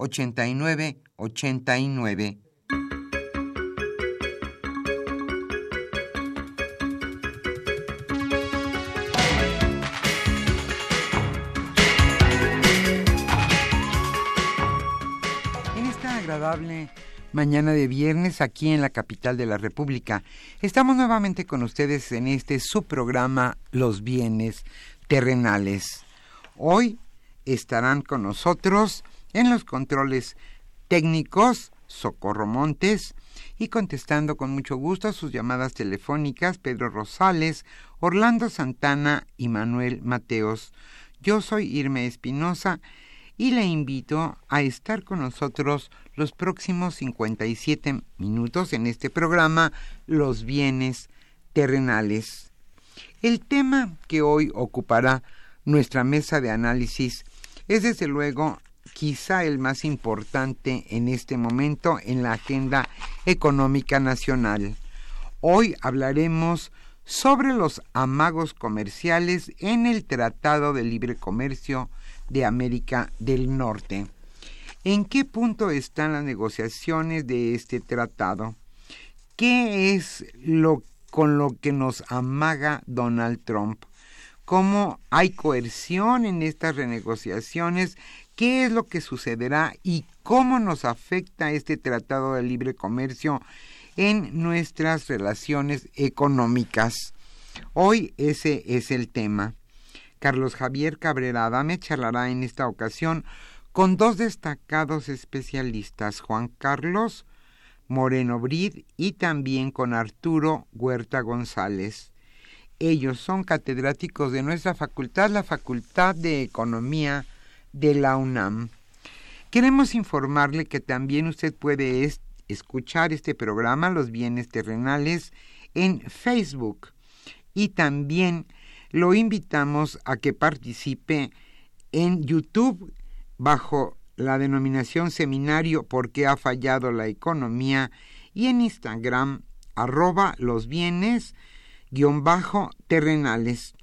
8989. En esta agradable mañana de viernes aquí en la capital de la República, estamos nuevamente con ustedes en este subprograma Los bienes terrenales. Hoy estarán con nosotros en los controles técnicos, Socorro Montes, y contestando con mucho gusto a sus llamadas telefónicas, Pedro Rosales, Orlando Santana y Manuel Mateos. Yo soy Irma Espinosa y le invito a estar con nosotros los próximos 57 minutos en este programa Los bienes terrenales. El tema que hoy ocupará nuestra mesa de análisis es desde luego quizá el más importante en este momento en la agenda económica nacional. Hoy hablaremos sobre los amagos comerciales en el Tratado de Libre Comercio de América del Norte. ¿En qué punto están las negociaciones de este tratado? ¿Qué es lo con lo que nos amaga Donald Trump? ¿Cómo hay coerción en estas renegociaciones qué es lo que sucederá y cómo nos afecta este Tratado de Libre Comercio en nuestras relaciones económicas. Hoy ese es el tema. Carlos Javier Cabrera me charlará en esta ocasión con dos destacados especialistas, Juan Carlos Moreno Brid y también con Arturo Huerta González. Ellos son catedráticos de nuestra facultad, la Facultad de Economía de la UNAM. Queremos informarle que también usted puede escuchar este programa, Los Bienes Terrenales, en Facebook y también lo invitamos a que participe en YouTube bajo la denominación Seminario porque ha fallado la economía y en Instagram arroba los bienes guion bajo terrenales.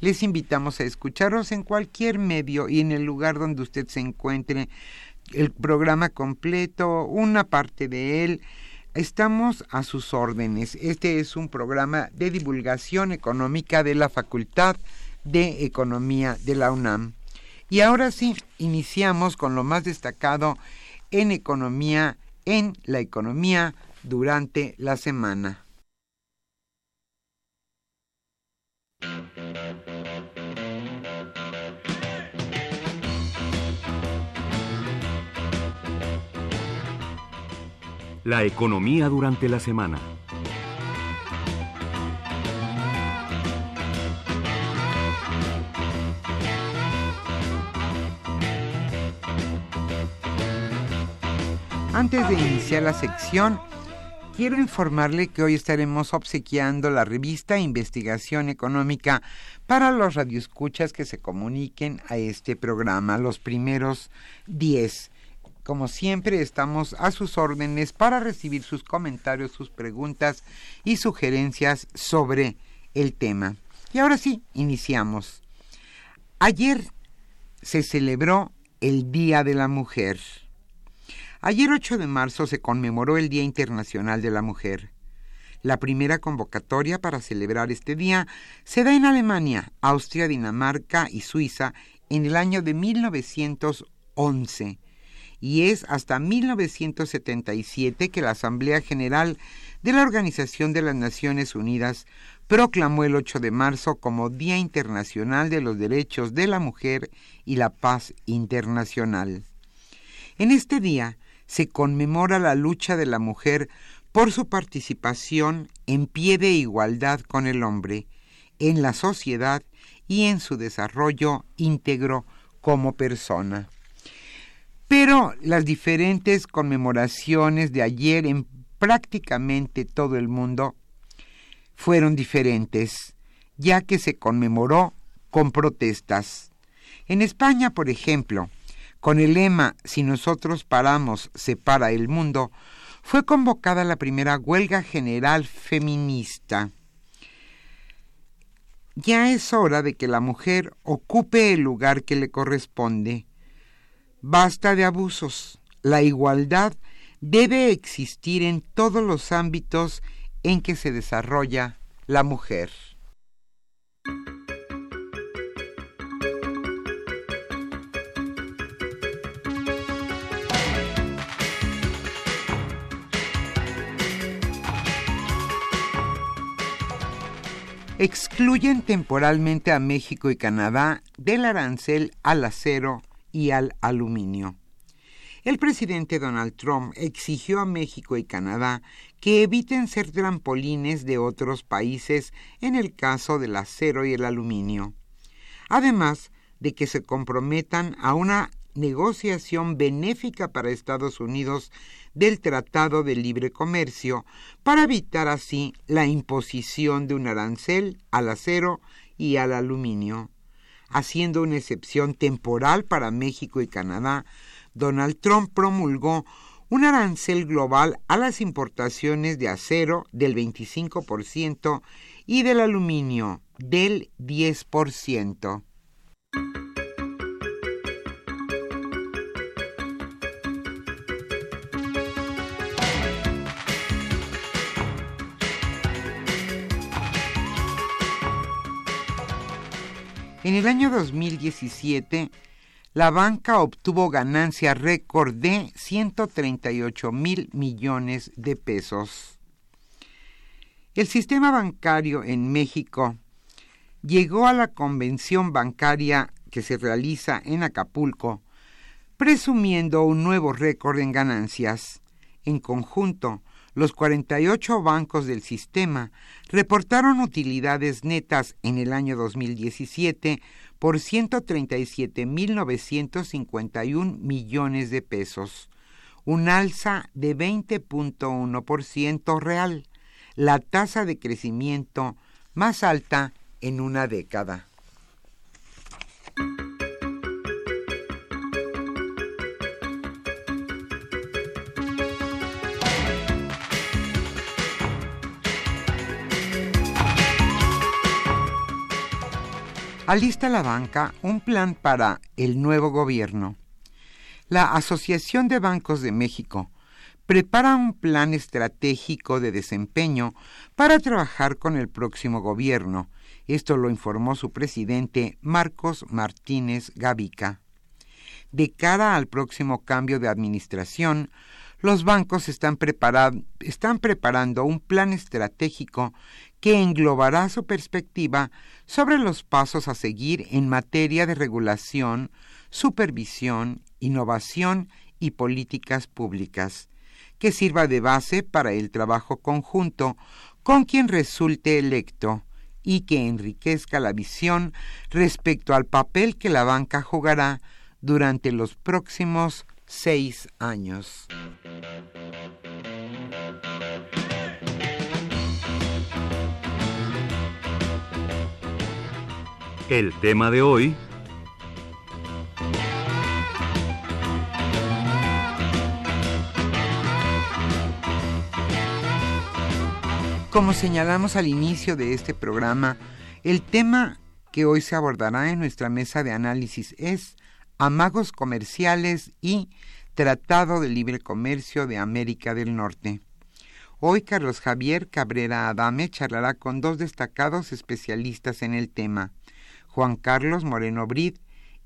Les invitamos a escucharnos en cualquier medio y en el lugar donde usted se encuentre, el programa completo, una parte de él. Estamos a sus órdenes. Este es un programa de divulgación económica de la Facultad de Economía de la UNAM. Y ahora sí, iniciamos con lo más destacado en economía, en la economía durante la semana. La economía durante la semana. Antes de iniciar la sección, quiero informarle que hoy estaremos obsequiando la revista Investigación Económica para los radioescuchas que se comuniquen a este programa, los primeros 10. Como siempre, estamos a sus órdenes para recibir sus comentarios, sus preguntas y sugerencias sobre el tema. Y ahora sí, iniciamos. Ayer se celebró el Día de la Mujer. Ayer 8 de marzo se conmemoró el Día Internacional de la Mujer. La primera convocatoria para celebrar este día se da en Alemania, Austria, Dinamarca y Suiza en el año de 1911 y es hasta 1977 que la Asamblea General de la Organización de las Naciones Unidas proclamó el 8 de marzo como Día Internacional de los Derechos de la Mujer y la Paz Internacional. En este día se conmemora la lucha de la mujer por su participación en pie de igualdad con el hombre, en la sociedad y en su desarrollo íntegro como persona. Pero las diferentes conmemoraciones de ayer en prácticamente todo el mundo fueron diferentes, ya que se conmemoró con protestas. En España, por ejemplo, con el lema Si nosotros paramos, se para el mundo, fue convocada la primera huelga general feminista. Ya es hora de que la mujer ocupe el lugar que le corresponde Basta de abusos. La igualdad debe existir en todos los ámbitos en que se desarrolla la mujer. Excluyen temporalmente a México y Canadá del arancel al acero y al aluminio. El presidente Donald Trump exigió a México y Canadá que eviten ser trampolines de otros países en el caso del acero y el aluminio, además de que se comprometan a una negociación benéfica para Estados Unidos del Tratado de Libre Comercio para evitar así la imposición de un arancel al acero y al aluminio haciendo una excepción temporal para México y Canadá, Donald Trump promulgó un arancel global a las importaciones de acero del 25% y del aluminio del 10%. En el año 2017, la banca obtuvo ganancia récord de 138 mil millones de pesos. El sistema bancario en México llegó a la convención bancaria que se realiza en Acapulco, presumiendo un nuevo récord en ganancias. En conjunto, los 48 bancos del sistema reportaron utilidades netas en el año 2017 por 137.951 millones de pesos, un alza de 20.1% real, la tasa de crecimiento más alta en una década. Alista la banca un plan para el nuevo gobierno. La Asociación de Bancos de México prepara un plan estratégico de desempeño para trabajar con el próximo gobierno. Esto lo informó su presidente Marcos Martínez Gavica. De cara al próximo cambio de administración, los bancos están, están preparando un plan estratégico que englobará su perspectiva sobre los pasos a seguir en materia de regulación, supervisión, innovación y políticas públicas, que sirva de base para el trabajo conjunto con quien resulte electo y que enriquezca la visión respecto al papel que la banca jugará durante los próximos seis años. el tema de hoy. Como señalamos al inicio de este programa, el tema que hoy se abordará en nuestra mesa de análisis es amagos comerciales y Tratado de Libre Comercio de América del Norte. Hoy Carlos Javier Cabrera Adame charlará con dos destacados especialistas en el tema, Juan Carlos Moreno Brid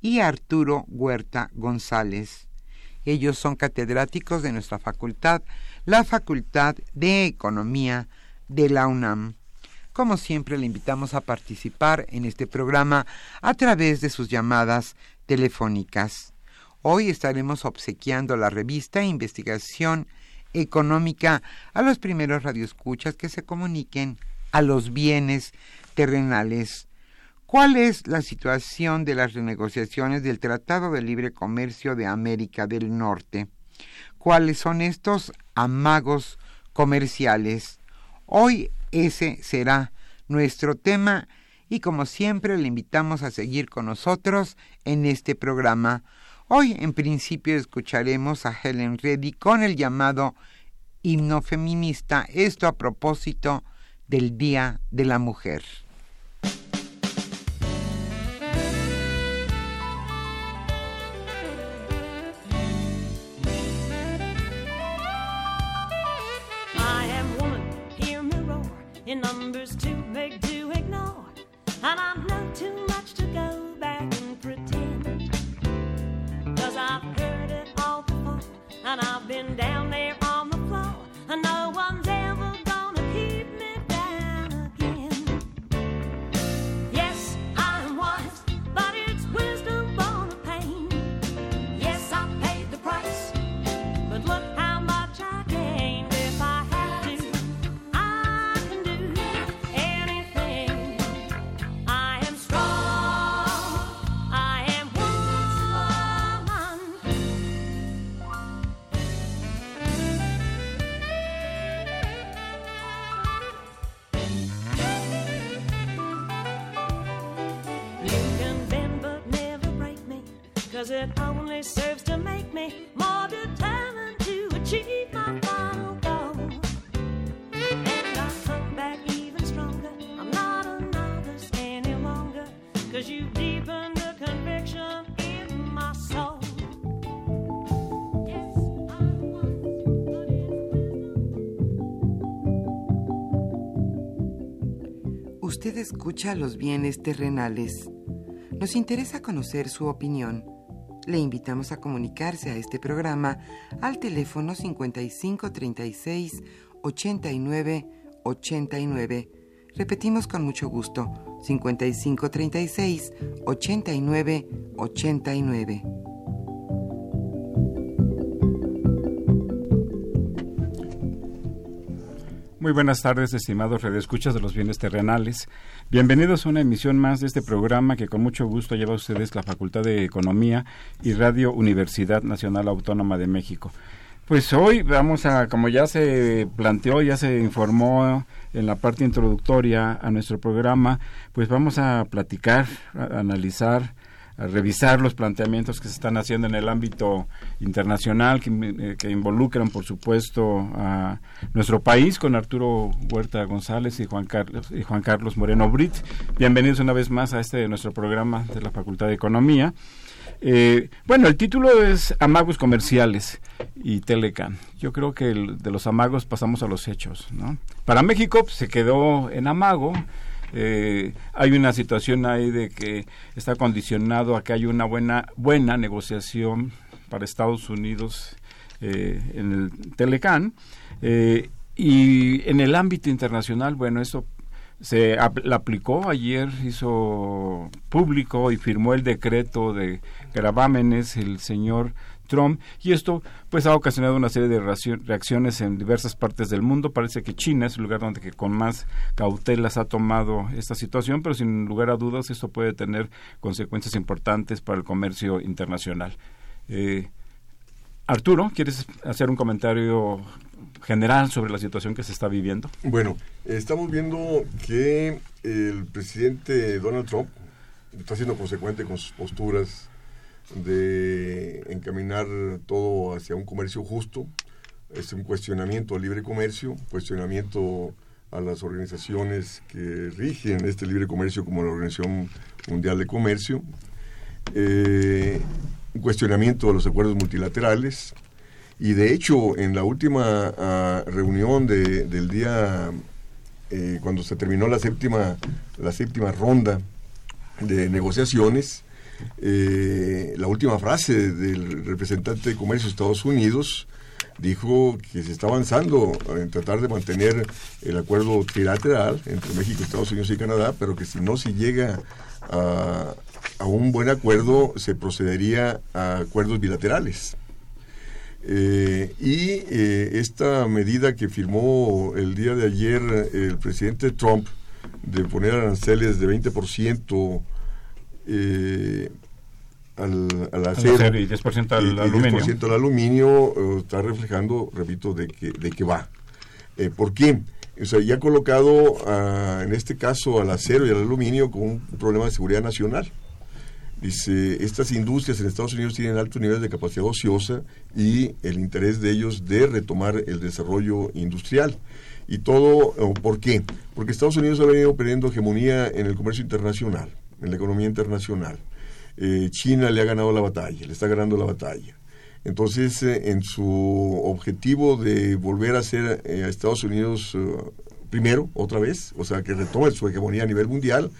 y Arturo Huerta González. Ellos son catedráticos de nuestra facultad, la Facultad de Economía de la UNAM. Como siempre, le invitamos a participar en este programa a través de sus llamadas telefónicas. Hoy estaremos obsequiando la revista Investigación Económica a los primeros radioescuchas que se comuniquen a los bienes terrenales. ¿Cuál es la situación de las renegociaciones del Tratado de Libre Comercio de América del Norte? ¿Cuáles son estos amagos comerciales? Hoy ese será nuestro tema y como siempre le invitamos a seguir con nosotros en este programa. Hoy en principio escucharemos a Helen Reddy con el llamado himno feminista, esto a propósito del Día de la Mujer. Cause it only serves to make me more determined to achieve my final goal. And I come back even stronger. I'm not a novice any longer, cause you deepened the conviction in my soul. Usted escucha los bienes terrenales. Nos interesa conocer su opinión. Le invitamos a comunicarse a este programa al teléfono 5536 89 89. Repetimos con mucho gusto, 5536 89 89. Muy buenas tardes, estimados redescuchas de los bienes terrenales. Bienvenidos a una emisión más de este programa que con mucho gusto lleva a ustedes la Facultad de Economía y Radio Universidad Nacional Autónoma de México. Pues hoy vamos a, como ya se planteó, ya se informó en la parte introductoria a nuestro programa, pues vamos a platicar, analizar, a revisar los planteamientos que se están haciendo en el ámbito internacional que, eh, que, involucran por supuesto a nuestro país con Arturo Huerta González y Juan Carlos y Juan Carlos Moreno Brit. Bienvenidos una vez más a este nuestro programa de la Facultad de Economía. Eh, bueno, el título es Amagos Comerciales y Telecan. Yo creo que el, de los amagos pasamos a los hechos. ¿no? Para México pues, se quedó en amago. Eh, hay una situación ahí de que está condicionado a que hay una buena buena negociación para Estados Unidos eh, en el Telecan eh, y en el ámbito internacional bueno eso se la aplicó ayer hizo público y firmó el decreto de gravámenes el señor Trump y esto pues ha ocasionado una serie de reacciones en diversas partes del mundo. Parece que China es el lugar donde que con más cautelas ha tomado esta situación, pero sin lugar a dudas esto puede tener consecuencias importantes para el comercio internacional. Eh, Arturo, ¿quieres hacer un comentario general sobre la situación que se está viviendo? Bueno, estamos viendo que el presidente Donald Trump está siendo consecuente con sus posturas de encaminar todo hacia un comercio justo, es un cuestionamiento al libre comercio, cuestionamiento a las organizaciones que rigen este libre comercio como la Organización Mundial de Comercio, eh, un cuestionamiento de los acuerdos multilaterales. Y de hecho en la última ah, reunión de- del día eh, cuando se terminó la séptima la séptima ronda de negociaciones eh, la última frase del representante de comercio de Estados Unidos dijo que se está avanzando en tratar de mantener el acuerdo trilateral entre México, Estados Unidos y Canadá, pero que si no se llega a, un buen acuerdo, se procedería a acuerdos bilaterales. Eh, y eh, esta medida que firmó el día de ayer el presidente Trump de poner aranceles de 20% eh, al, al acero, acero y 10% al y- y aluminio. 10% al aluminio eh, está reflejando, repito, de que, de que va. Eh, ¿Por qué? O sea, ya ha colocado ah, en este caso al acero y al aluminio con un problema de seguridad nacional. Dice, estas industrias en Estados Unidos tienen altos niveles de capacidad ociosa y el interés de ellos de retomar el desarrollo industrial. Y todo, oh, ¿por qué? Porque Estados Unidos ha venido perdiendo hegemonía en el comercio internacional, en la economía internacional. Eh, China le ha ganado la batalla, le está ganando la batalla. Entonces, eh, en su objetivo de volver a ser eh, a Estados Unidos primero, otra vez, o sea, que retome su hegemonía a nivel mundial,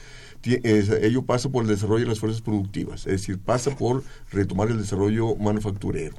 ello pasa por el desarrollo de las fuerzas productivas, es decir, pasa por retomar el desarrollo manufacturero.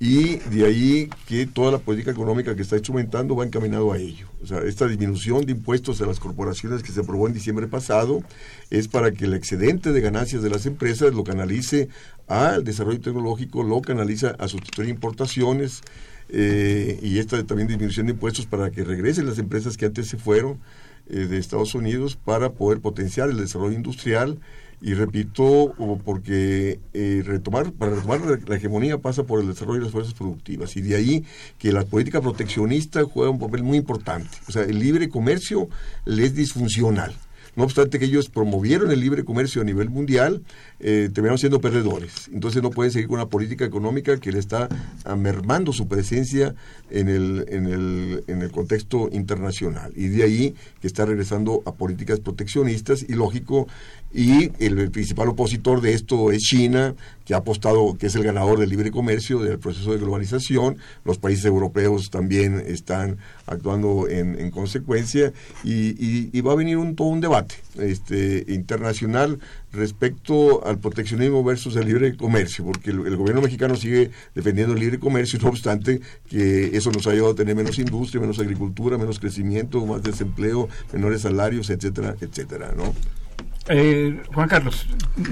Y de ahí que toda la política económica que está instrumentando va encaminado a ello. O sea, esta disminución de impuestos a las corporaciones que se aprobó en diciembre pasado es para que el excedente de ganancias de las empresas lo canalice al desarrollo tecnológico, lo canaliza a sustituir importaciones eh, y esta también disminución de impuestos para que regresen las empresas que antes se fueron eh, de Estados Unidos para poder potenciar el desarrollo industrial y repito, porque eh, retomar, para retomar la, la hegemonía pasa por el desarrollo de las fuerzas productivas y de ahí que la política proteccionista juega un papel muy importante. O sea, el libre comercio le es disfuncional. No obstante que ellos promovieron el libre comercio a nivel mundial, eh, terminaron siendo perdedores. Entonces no pueden seguir con una política económica que le está ah, mermando su presencia en el, en, el, en el contexto internacional. Y de ahí que está regresando a políticas proteccionistas y lógico, y el, principal opositor de esto es China, que ha apostado, que es el ganador del libre comercio, del proceso de globalización. Los países europeos también están actuando en, en consecuencia y va a venir un, todo un debate este, internacional respecto al proteccionismo versus el libre comercio, porque el, el gobierno mexicano sigue defendiendo el libre comercio, no obstante que eso nos ha llevado a tener menos industria, menos agricultura, menos crecimiento, más desempleo, menores salarios, etcétera, etcétera, ¿no? Eh, Juan Carlos,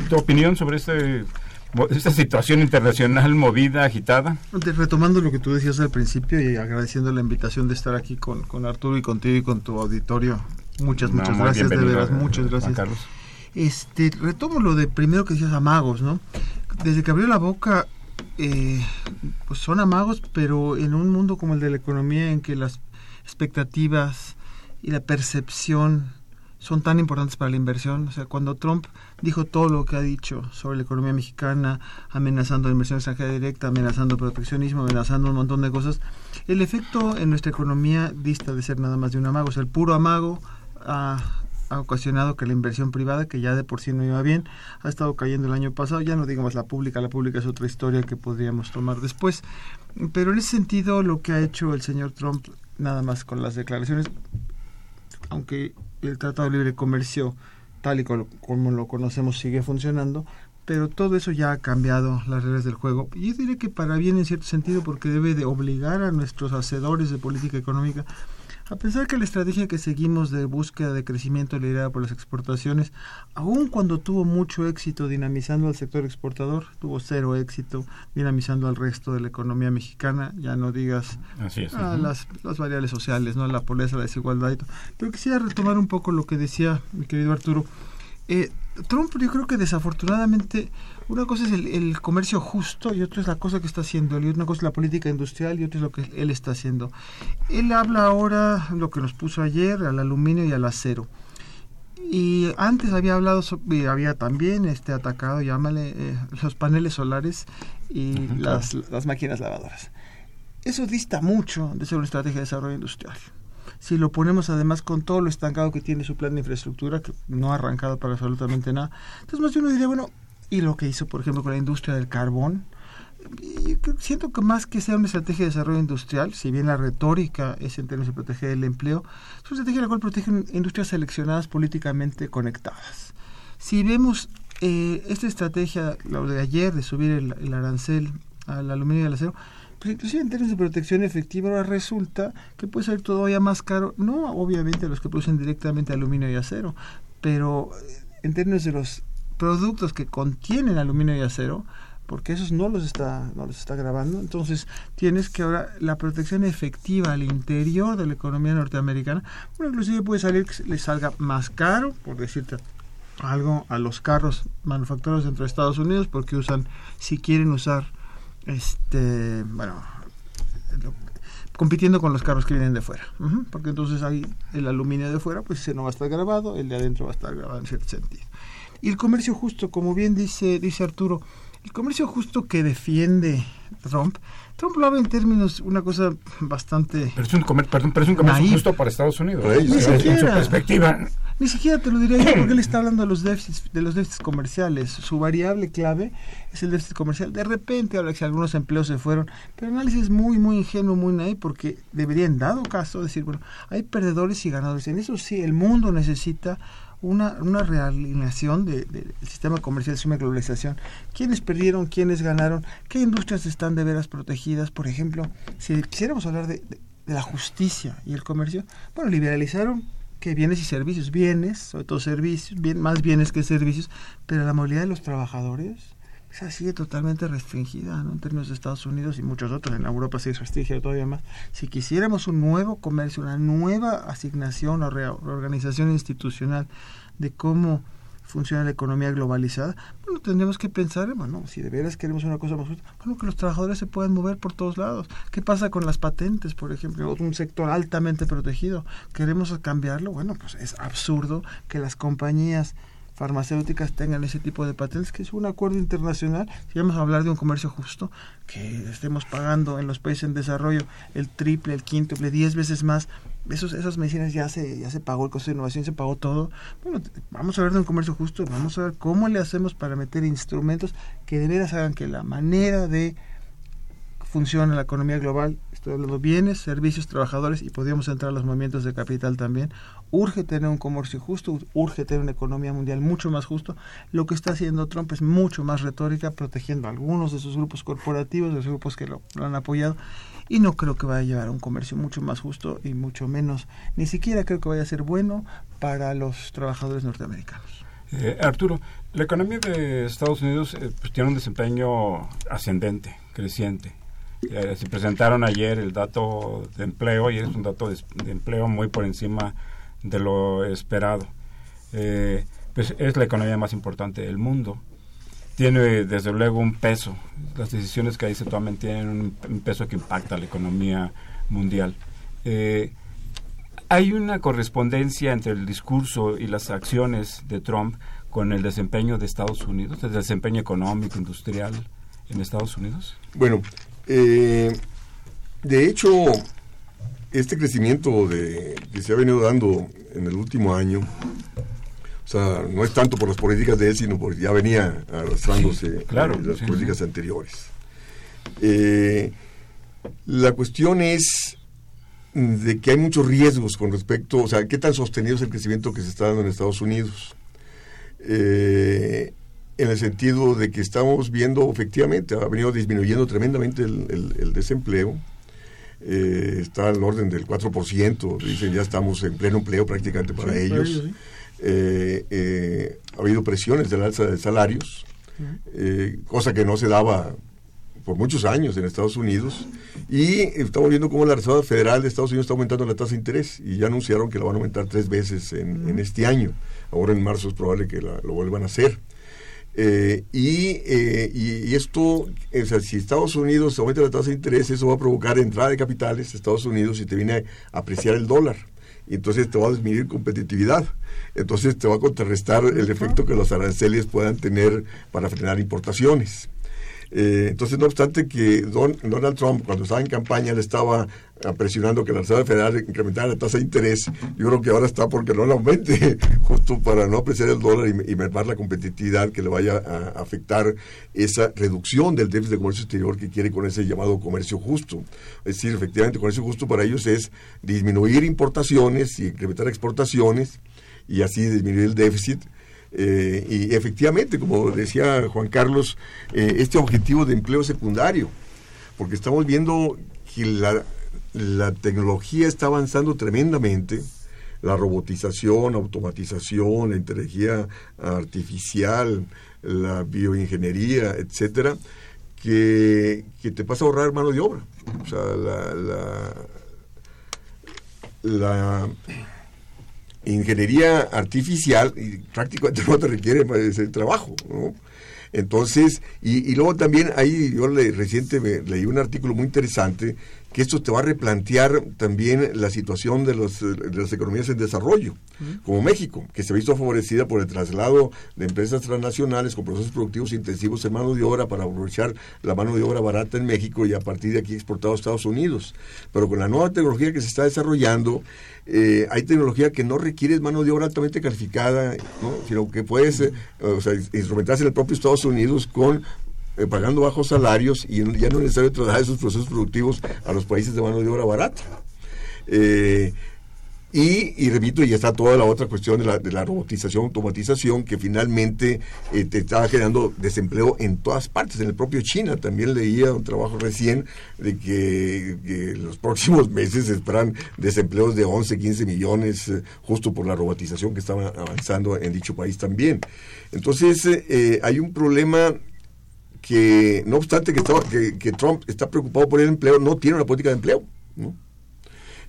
tu opinión sobre este, esta situación internacional movida, agitada. Retomando lo que tú decías al principio y agradeciendo la invitación de estar aquí con, con Arturo y contigo y con tu auditorio. Muchas, No, muchas gracias, de veras, muchas Juan gracias. Carlos. Este, retomo lo de primero que decías amagos, ¿no? Desde que abrió la boca, eh, pues son amagos, pero en un mundo como el de la economía, en que las expectativas y la percepción son tan importantes para la inversión. O sea, cuando Trump dijo todo lo que ha dicho sobre la economía mexicana, amenazando la inversión extranjera directa, amenazando proteccionismo, amenazando un montón de cosas, el efecto en nuestra economía dista de ser nada más de un amago. O sea, el puro amago ha, ocasionado que la inversión privada, que ya de por sí no iba bien, ha estado cayendo el año pasado. Ya no digamos la pública, la pública es otra historia que podríamos tomar después. Pero en ese sentido, lo que ha hecho el señor Trump, nada más con las declaraciones, aunque el Tratado de Libre Comercio, tal y como, como lo conocemos, sigue funcionando, pero todo eso ya ha cambiado las reglas del juego. Y yo diré que para bien en cierto sentido, porque debe de obligar a nuestros hacedores de política económica a pensar que la estrategia que seguimos de búsqueda de crecimiento liderada por las exportaciones, aun cuando tuvo mucho éxito dinamizando al sector exportador, tuvo cero éxito dinamizando al resto de la economía mexicana, ya no digas Así es. a ujú. las, las variables sociales, ¿no? la pobreza, la desigualdad y todo. Pero quisiera retomar un poco lo que decía mi querido Arturo. Eh, Trump yo creo que desafortunadamente una cosa es el, el comercio justo y otra es la cosa que está haciendo él, y una cosa es la política industrial y otra es lo que él está haciendo. Él habla ahora lo que nos puso ayer al aluminio y al acero. Y antes había hablado, sobre, había también este atacado, llámale, eh, los paneles solares y Ujú, las, las máquinas lavadoras. Eso dista mucho de ser una estrategia de desarrollo industrial. si lo ponemos además con todo lo estancado que tiene su plan de infraestructura, que no ha arrancado para absolutamente nada, entonces más de uno diría, bueno, y lo que hizo, por ejemplo, con la industria del carbón, siento que más que sea una estrategia de desarrollo industrial, si bien la retórica es en términos de proteger el empleo, es una estrategia la cual protege industrias seleccionadas políticamente conectadas. Si vemos eh, esta estrategia, lo de ayer, de subir el, el arancel al aluminio y al acero, pues inclusive en términos de protección efectiva ahora resulta que puede ser todavía más caro, no obviamente los que producen directamente aluminio y acero, pero eh, en términos de los productos que contienen aluminio y acero, porque esos no los está no los está grabando, entonces tienes que ahora la protección efectiva al interior de la economía norteamericana, bueno, inclusive puede salir que le salga más caro, por decirte algo a los carros manufacturados dentro de Estados Unidos porque usan si quieren usar este bueno compitiendo con los carros que vienen de fuera. Porque entonces ahí el aluminio de fuera pues ese no va a estar grabado el de adentro va a estar grabado en cierto sentido y el comercio justo como bien dice dice Arturo el comercio justo que defiende Trump Trump lo habla en términos una cosa bastante Pero es un, comer- perdón, pero es un comercio Naif. justo para Estados Unidos. En- sí. en su Siquiera. perspectiva. Ni siquiera te lo diría yo porque él está hablando de los déficits, de los déficits comerciales. Su variable clave es el déficit comercial. De repente habla que si algunos empleos se fueron, pero el análisis es muy, muy ingenuo, muy naif, porque debería en dado caso decir, bueno, hay perdedores y ganadores. En eso sí, el mundo necesita una, una realineación de- de- del sistema comercial, del de globalización. ¿Quiénes perdieron? ¿Quiénes ganaron? ¿Qué industrias están de veras protegidas? Por ejemplo, si quisiéramos hablar de, de- de la justicia y el comercio, bueno, liberalizaron que bienes y servicios, bienes, sobre todo servicios, bien, más bienes que servicios, pero la movilidad de los trabajadores esa sigue totalmente restringida ¿no? en términos de Estados Unidos y muchos otros, en Europa se restringe todavía más. Si quisiéramos un nuevo comercio, una nueva asignación o reorganización institucional de cómo funciona la economía globalizada, bueno, tendríamos que pensar, bueno, si de veras queremos una cosa más justa, bueno, que los trabajadores se puedan mover por todos lados. ¿Qué pasa con las patentes, por ejemplo? Un sector altamente protegido. ¿Queremos cambiarlo? Bueno, pues es absurdo que las compañías farmacéuticas tengan ese tipo de patentes, que es un acuerdo internacional, si vamos a hablar de un comercio justo, que estemos pagando en los países en desarrollo el triple, el quíntuple, diez veces más, esos, esas medicinas ya se, ya se pagó el costo de innovación, se pagó todo. Bueno, vamos a ver de un comercio justo, vamos a ver cómo le hacemos para meter instrumentos que de veras hagan que la manera de funciona la economía global, estoy hablando bienes, servicios, trabajadores y podríamos entrar a los movimientos de capital también. Urge tener un comercio justo, urge tener una economía mundial mucho más justo. Lo que está haciendo Trump es mucho más retórica, protegiendo a algunos de sus grupos corporativos, de los grupos que lo, lo han apoyado. Y no creo que vaya a llevar a un comercio mucho más justo y mucho menos, ni siquiera creo que vaya a ser bueno para los trabajadores norteamericanos. Eh, Arturo, la economía de Estados Unidos eh, pues, tiene un desempeño ascendente, creciente. Eh, se presentaron ayer el dato de empleo y es un dato de, empleo muy por encima de lo esperado. Eh, pues es la economía más importante del mundo. Tiene desde luego un peso. Las decisiones que ahí se toman tienen un, un peso que impacta a la economía mundial. Eh, hay una correspondencia entre el discurso y las acciones de Trump con el desempeño de Estados Unidos, el desempeño económico, industrial en Estados Unidos. Bueno, eh, de hecho, este crecimiento de, que se ha venido dando en el último año, o sea, no es tanto por las políticas de él, sino porque ya venía arrastrándose Sí, claro, eh, las sí, políticas sí. anteriores. Eh, la cuestión es de que hay muchos riesgos con respecto, o sea, qué tan sostenido es el crecimiento que se está dando en Estados Unidos. Eh, en el sentido de que estamos viendo, efectivamente, ha venido disminuyendo tremendamente el, el- el desempleo. Eh, está al orden del 4%, dicen ya estamos en pleno empleo prácticamente para Sí, ellos. sí. Eh, eh, ha habido presiones del alza de salarios, eh, cosa que no se daba por muchos años en Estados Unidos. Y estamos viendo cómo la Reserva Federal de Estados Unidos está aumentando la tasa de interés y ya anunciaron que la van a aumentar tres veces en, en este año. Ahora en marzo es probable que la- lo vuelvan a hacer. Eh, y, eh, y, esto, o sea, si Estados Unidos aumenta la tasa de interés, eso va a provocar entrada de capitales a Estados Unidos y te viene a apreciar el dólar. Y entonces te va a disminuir competitividad. Entonces te va a contrarrestar el efecto que los aranceles puedan tener para frenar importaciones. Eh, entonces, no obstante que Don- Donald Trump, cuando estaba en campaña, le estaba presionando que la Reserva Federal incrementara la tasa de interés, yo creo que ahora está porque no la aumente, justo para no apreciar el dólar y, y mermar la competitividad que le vaya a afectar esa reducción del déficit de comercio exterior que quiere con ese llamado comercio justo. Es decir, efectivamente, comercio justo para ellos es disminuir importaciones y incrementar exportaciones y así disminuir el déficit. Eh, y efectivamente, como decía Juan Carlos, eh, este objetivo de empleo secundario, porque estamos viendo que la, tecnología está avanzando tremendamente, la robotización, automatización, la inteligencia artificial, la bioingeniería, etcétera, que, que te pasa a ahorrar mano de obra. O sea, la, la, la ingeniería artificial y prácticamente no te requiere ese trabajo, ¿no? Entonces, y, y luego también ahí yo le, reciente me- leí un artículo muy interesante que esto te va a replantear también la situación de, los, de las economías en desarrollo, como México, que se ha visto favorecida por el traslado de empresas transnacionales con procesos productivos intensivos en mano de obra para aprovechar la mano de obra barata en México y a partir de aquí exportado a Estados Unidos. Pero con la nueva tecnología que se está desarrollando, eh, hay tecnología que no requiere mano de obra altamente calificada, ¿no? sino que puedes eh, o sea, instrumentarse en el propio Estados Unidos con eh, pagando bajos salarios y ya no es necesario trasladar esos procesos productivos a los países de mano de obra barata. Eh, y, y repito, y está toda la otra cuestión de la, de la robotización, automatización, que finalmente eh, te está generando desempleo en todas partes, en el propio China. También leía un trabajo recién de que, los próximos meses se esperan desempleos de 11, 15 millones, justo por la robotización que estaba avanzando en dicho país también. Entonces, hay un problema que, no obstante que, está- que- Trump está preocupado por el empleo, no tiene una política de empleo.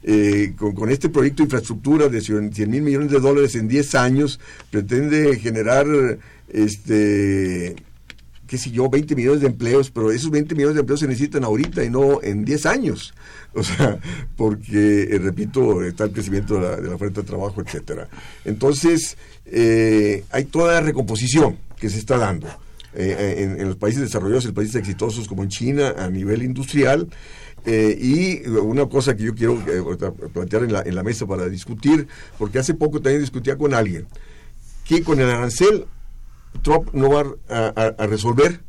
Eh, con, con este proyecto de infraestructura de 100 mil millones de dólares en 10 años, pretende generar, este, qué sé yo, 20 millones de empleos, pero esos 20 millones de empleos se necesitan ahorita y no en 10 años. O sea, porque, eh, repito, está el crecimiento de la, de la oferta de trabajo, etcétera. Entonces, eh, hay toda la recomposición que se está dando. Eh, en, en los países desarrollados, en países exitosos como en China, a nivel industrial, eh, y una cosa que yo quiero eh, plantear en la, mesa para discutir, porque hace poco también discutía con alguien, que con el arancel Trump no va a, resolver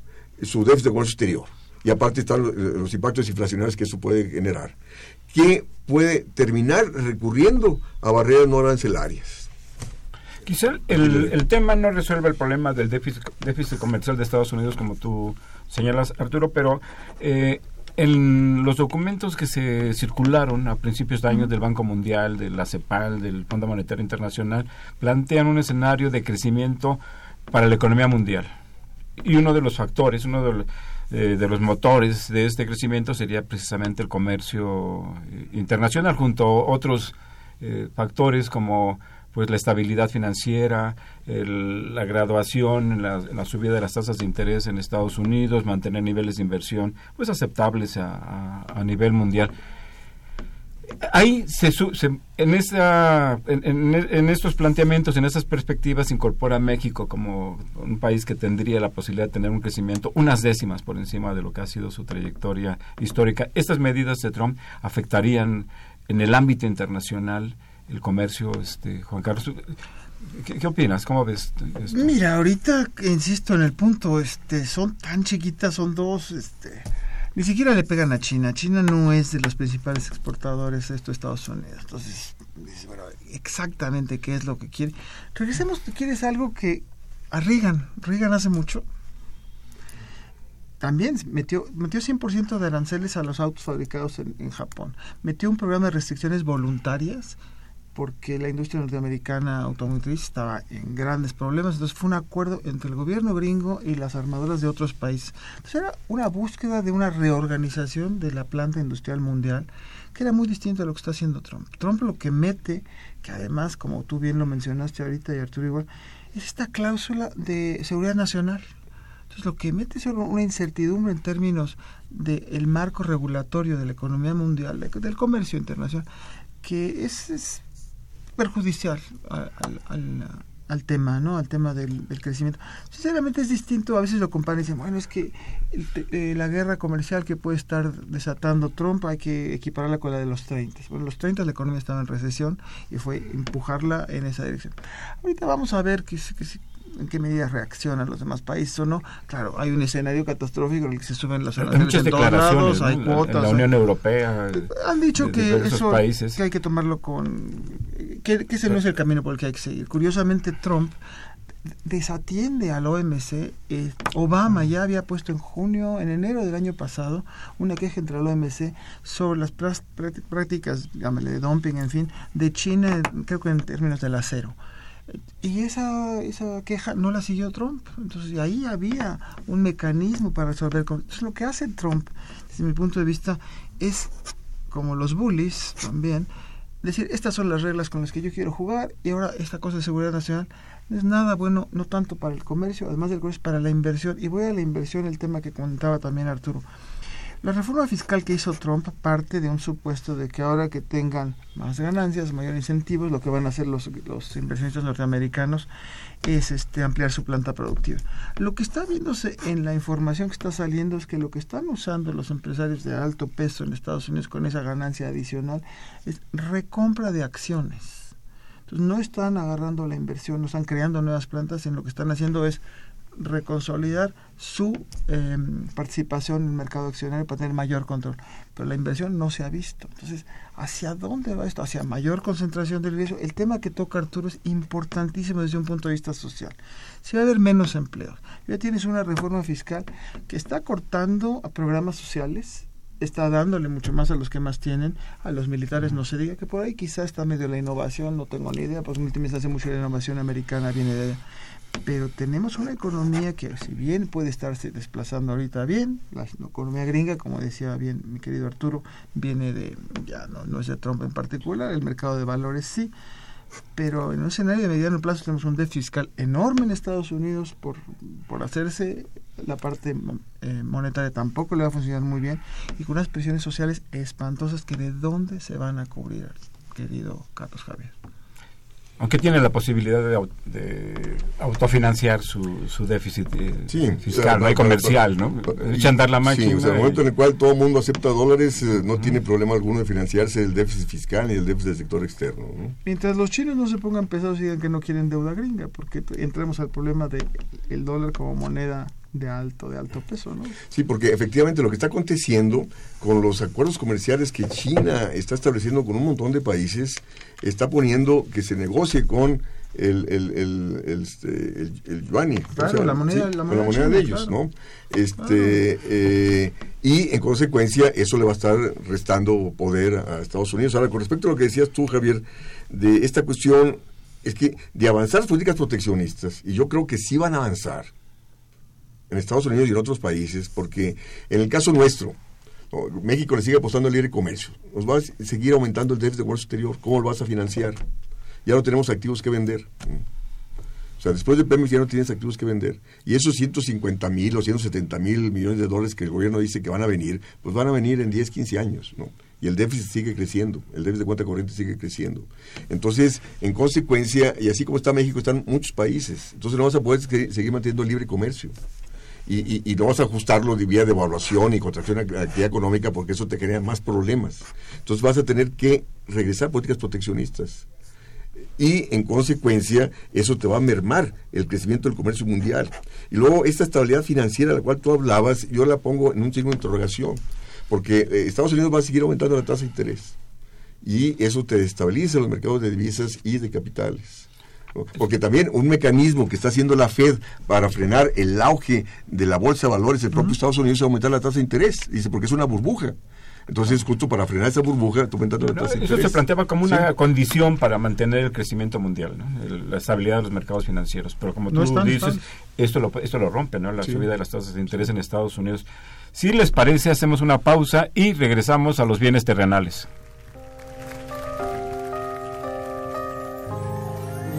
su déficit de comercio exterior. Y aparte están los impactos inflacionarios que eso puede generar. Que puede terminar recurriendo a barreras no arancelarias. Quizá el, el tema no resuelve el problema del déficit, déficit comercial de Estados Unidos, como tú señalas, Arturo, pero eh, en los documentos que se circularon a principios de año del Banco Mundial, de la CEPAL, del Fondo Monetario Internacional, plantean un escenario de crecimiento para la economía mundial. Y uno de los factores, uno de los, eh, de los motores de este crecimiento sería precisamente el comercio eh, internacional, junto a otros eh, factores como pues la estabilidad financiera, el- la graduación, la, subida de las tasas de interés en Estados Unidos, mantener niveles de inversión pues aceptables a, a- a nivel mundial. Ahí se, se- en, esa, en, estos planteamientos, en esas perspectivas, incorpora México como un país que tendría la posibilidad de tener un crecimiento unas décimas por encima de lo que ha sido su trayectoria histórica. Estas medidas de Trump afectarían en el ámbito internacional el comercio, este, Juan Carlos. ¿Qué, opinas? ¿Cómo ves? Mira, ahorita insisto en el punto, este, son tan chiquitas, son dos, este, ni siquiera le pegan a China. China no es de los principales exportadores de Estados Unidos. Entonces, bueno, exactamente qué es lo que quiere. Regresemos, ¿tú quieres algo que a Reagan, Reagan hace mucho, también metió, metió 100% de aranceles a los autos fabricados en, en Japón. Metió un programa de restricciones voluntarias porque la industria norteamericana automotriz estaba en grandes problemas. Entonces fue un acuerdo entre el gobierno gringo y las armadoras de otros países. Entonces era una búsqueda de una reorganización de la planta industrial mundial que era muy distinto a lo que está haciendo Trump. Trump lo que mete, que además, como tú bien lo mencionaste ahorita y Arturo igual, es esta cláusula de seguridad nacional. Entonces lo que mete es una incertidumbre en términos del marco regulatorio de la economía mundial, de- del comercio internacional, que es, es perjudicial al- al- al tema, ¿no? Al tema del, del crecimiento. Sinceramente es distinto, a veces lo comparan y dicen, bueno, es que el eh, la guerra comercial que puede estar desatando Trump hay que equipararla con la de los 30. Bueno, los 30 la economía estaba en recesión y fue empujarla en esa dirección. Ahorita vamos a ver que, que, en qué medida reaccionan los demás países o no. Claro, hay un escenario catastrófico en el que se suben las aranceles en todos lados, hay cuotas. en la hay- Unión Europea. han dicho que eso países. que hay que tomarlo con que, que ese no es el camino por el que hay que seguir. Curiosamente Trump desatiende al OMC. eh, Obama ya había puesto en junio, en enero del año pasado, una queja entre el OMC sobre las prácticas, llámale, de dumping, en fin, de China, creo que en términos del acero. Y esa, esa queja no la siguió Trump. Entonces ahí había un mecanismo para resolver. Entonces lo que hace Trump, desde mi punto de vista, es como los bullies también, decir, estas son las reglas con las que yo quiero jugar y ahora esta cosa de seguridad nacional no es nada bueno, no tanto para el comercio, además del comercio, para la inversión. Y voy a la inversión, el tema que comentaba también Arturo. La reforma fiscal que hizo Trump parte de un supuesto de que ahora que tengan más ganancias, mayor incentivos, lo que van a hacer los, los inversionistas norteamericanos es este ampliar su planta productiva. Lo que está viéndose en la información que está saliendo es que lo que están usando los empresarios de alto peso en Estados Unidos con esa ganancia adicional es recompra de acciones. Entonces no están agarrando la inversión, no están creando nuevas plantas, sino lo que están haciendo es reconsolidar su eh, participación en el mercado accionario para tener mayor control. Pero la inversión no se ha visto. Entonces, ¿hacia dónde va esto? Hacia mayor concentración del riesgo. El tema que toca Arturo es importantísimo desde un punto de vista social. Si va a haber menos empleos, ya tienes una reforma fiscal que está cortando a programas sociales, está dándole mucho más a los que más tienen, a los militares no se diga que por ahí quizá está medio la innovación, no tengo ni idea, pues en últimas hace mucho la innovación americana viene de allá. Pero tenemos una economía que si bien puede estarse desplazando ahorita bien, la economía gringa, como decía bien mi querido Arturo, viene de, ya no, no es de Trump en particular, el mercado de valores sí, pero en un escenario de mediano plazo tenemos un déficit fiscal enorme en Estados Unidos por, por hacerse la parte eh, monetaria tampoco le va a funcionar muy bien y con unas presiones sociales espantosas que de dónde se van a cubrir, querido Carlos Javier. Aunque tiene la posibilidad de, de autofinanciar su, su déficit eh, Sí, fiscal, o sea, comercial, ¿no? Echa andar la Sí, máquina. o sea, el momento en el cual todo el mundo acepta dólares, eh, no tiene problema alguno de financiarse el déficit fiscal ni el déficit del sector externo. ¿no? Mientras los chinos no se pongan pesados y digan que no quieren deuda gringa, porque entremos al problema de el dólar como moneda de alto, de alto peso, ¿no? Sí, porque efectivamente lo que está aconteciendo con los acuerdos comerciales que China está estableciendo con un montón de países, está poniendo que se negocie con el, el, el, el, este, el- el yuan, Claro, la moneda- la con moneda la moneda china, de ellos, claro. ¿no? Este, eh, y en consecuencia eso le va a estar restando poder a Estados Unidos. Ahora, con respecto a lo que decías tú, Javier, de esta cuestión, es que de avanzar las políticas proteccionistas, y yo creo que sí van a avanzar, en Estados Unidos y en otros países, porque en el caso nuestro. México le sigue apostando al libre comercio. Nos va a seguir aumentando el déficit de comercio exterior. ¿Cómo lo vas a financiar? Ya no tenemos activos que vender. O sea, después de Pemex ya no tienes activos que vender. Y esos 150 mil o 170 mil millones de dólares que el gobierno dice que van a venir, pues van a venir en 10, 15 años, ¿no? Y el déficit sigue creciendo, el déficit de cuenta corriente sigue creciendo. Entonces, en consecuencia, y así como está México, están muchos países. Entonces no vas a poder se- seguir manteniendo el libre comercio. Y, y, y vas a ajustarlo de vía de evaluación y contracción de actividad económica porque eso te genera más problemas. Entonces vas a tener que regresar a políticas proteccionistas y en consecuencia eso te va a mermar el crecimiento del comercio mundial. Y luego esta estabilidad financiera a la cual tú hablabas, yo la pongo en un signo de interrogación, porque eh, Estados Unidos va a seguir aumentando la tasa de interés y eso te destabiliza los mercados de divisas y de capitales. Porque también un mecanismo que está haciendo la Fed para frenar el auge de la bolsa de valores del propio Estados Unidos es aumentar la tasa de interés. Dice, porque es una burbuja. Entonces, justo para frenar esa burbuja, tú No, de eso interés. se planteaba como una Sí. condición para mantener el crecimiento mundial, ¿no? El- la estabilidad de los mercados financieros. Pero como No tú están, dices, están. esto lo, esto lo rompe, ¿no? La Sí. subida de las tasas de interés en Estados Unidos. Si les parece, hacemos una pausa y regresamos a los bienes terrenales.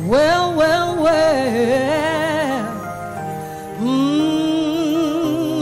Well, well, well. Mm,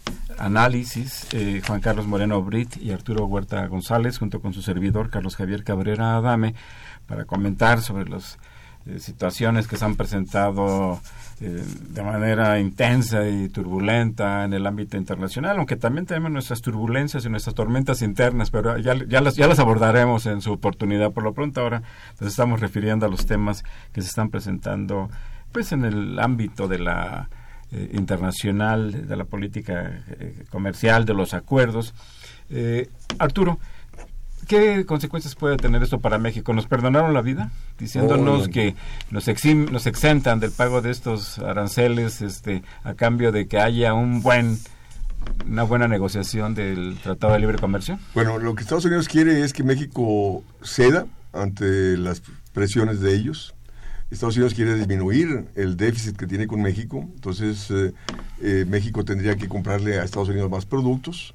análisis eh, Juan Carlos Moreno Brit y Arturo Huerta González, junto con su servidor Carlos Javier Cabrera Adame, para comentar sobre las eh, situaciones que se han presentado eh, de manera intensa y turbulenta en el ámbito internacional, aunque también tenemos nuestras turbulencias y nuestras tormentas internas, pero ya, ya, las, ya las abordaremos en su oportunidad. Por lo pronto ahora nos estamos refiriendo a los temas que se están presentando pues en el ámbito de la eh, internacional, de la política eh, comercial, de los acuerdos. Eh, Arturo, ¿qué consecuencias puede tener esto para México? ¿Nos perdonaron la vida? Diciéndonos Oh, no. que nos, exim- nos exentan del pago de estos aranceles este, a cambio de que haya un buen una buena negociación del Tratado de Libre Comercio. Bueno, lo que Estados Unidos quiere es que México ceda ante las presiones de ellos. Estados Unidos quiere disminuir el déficit que tiene con México, entonces eh, eh, México tendría que comprarle a Estados Unidos más productos,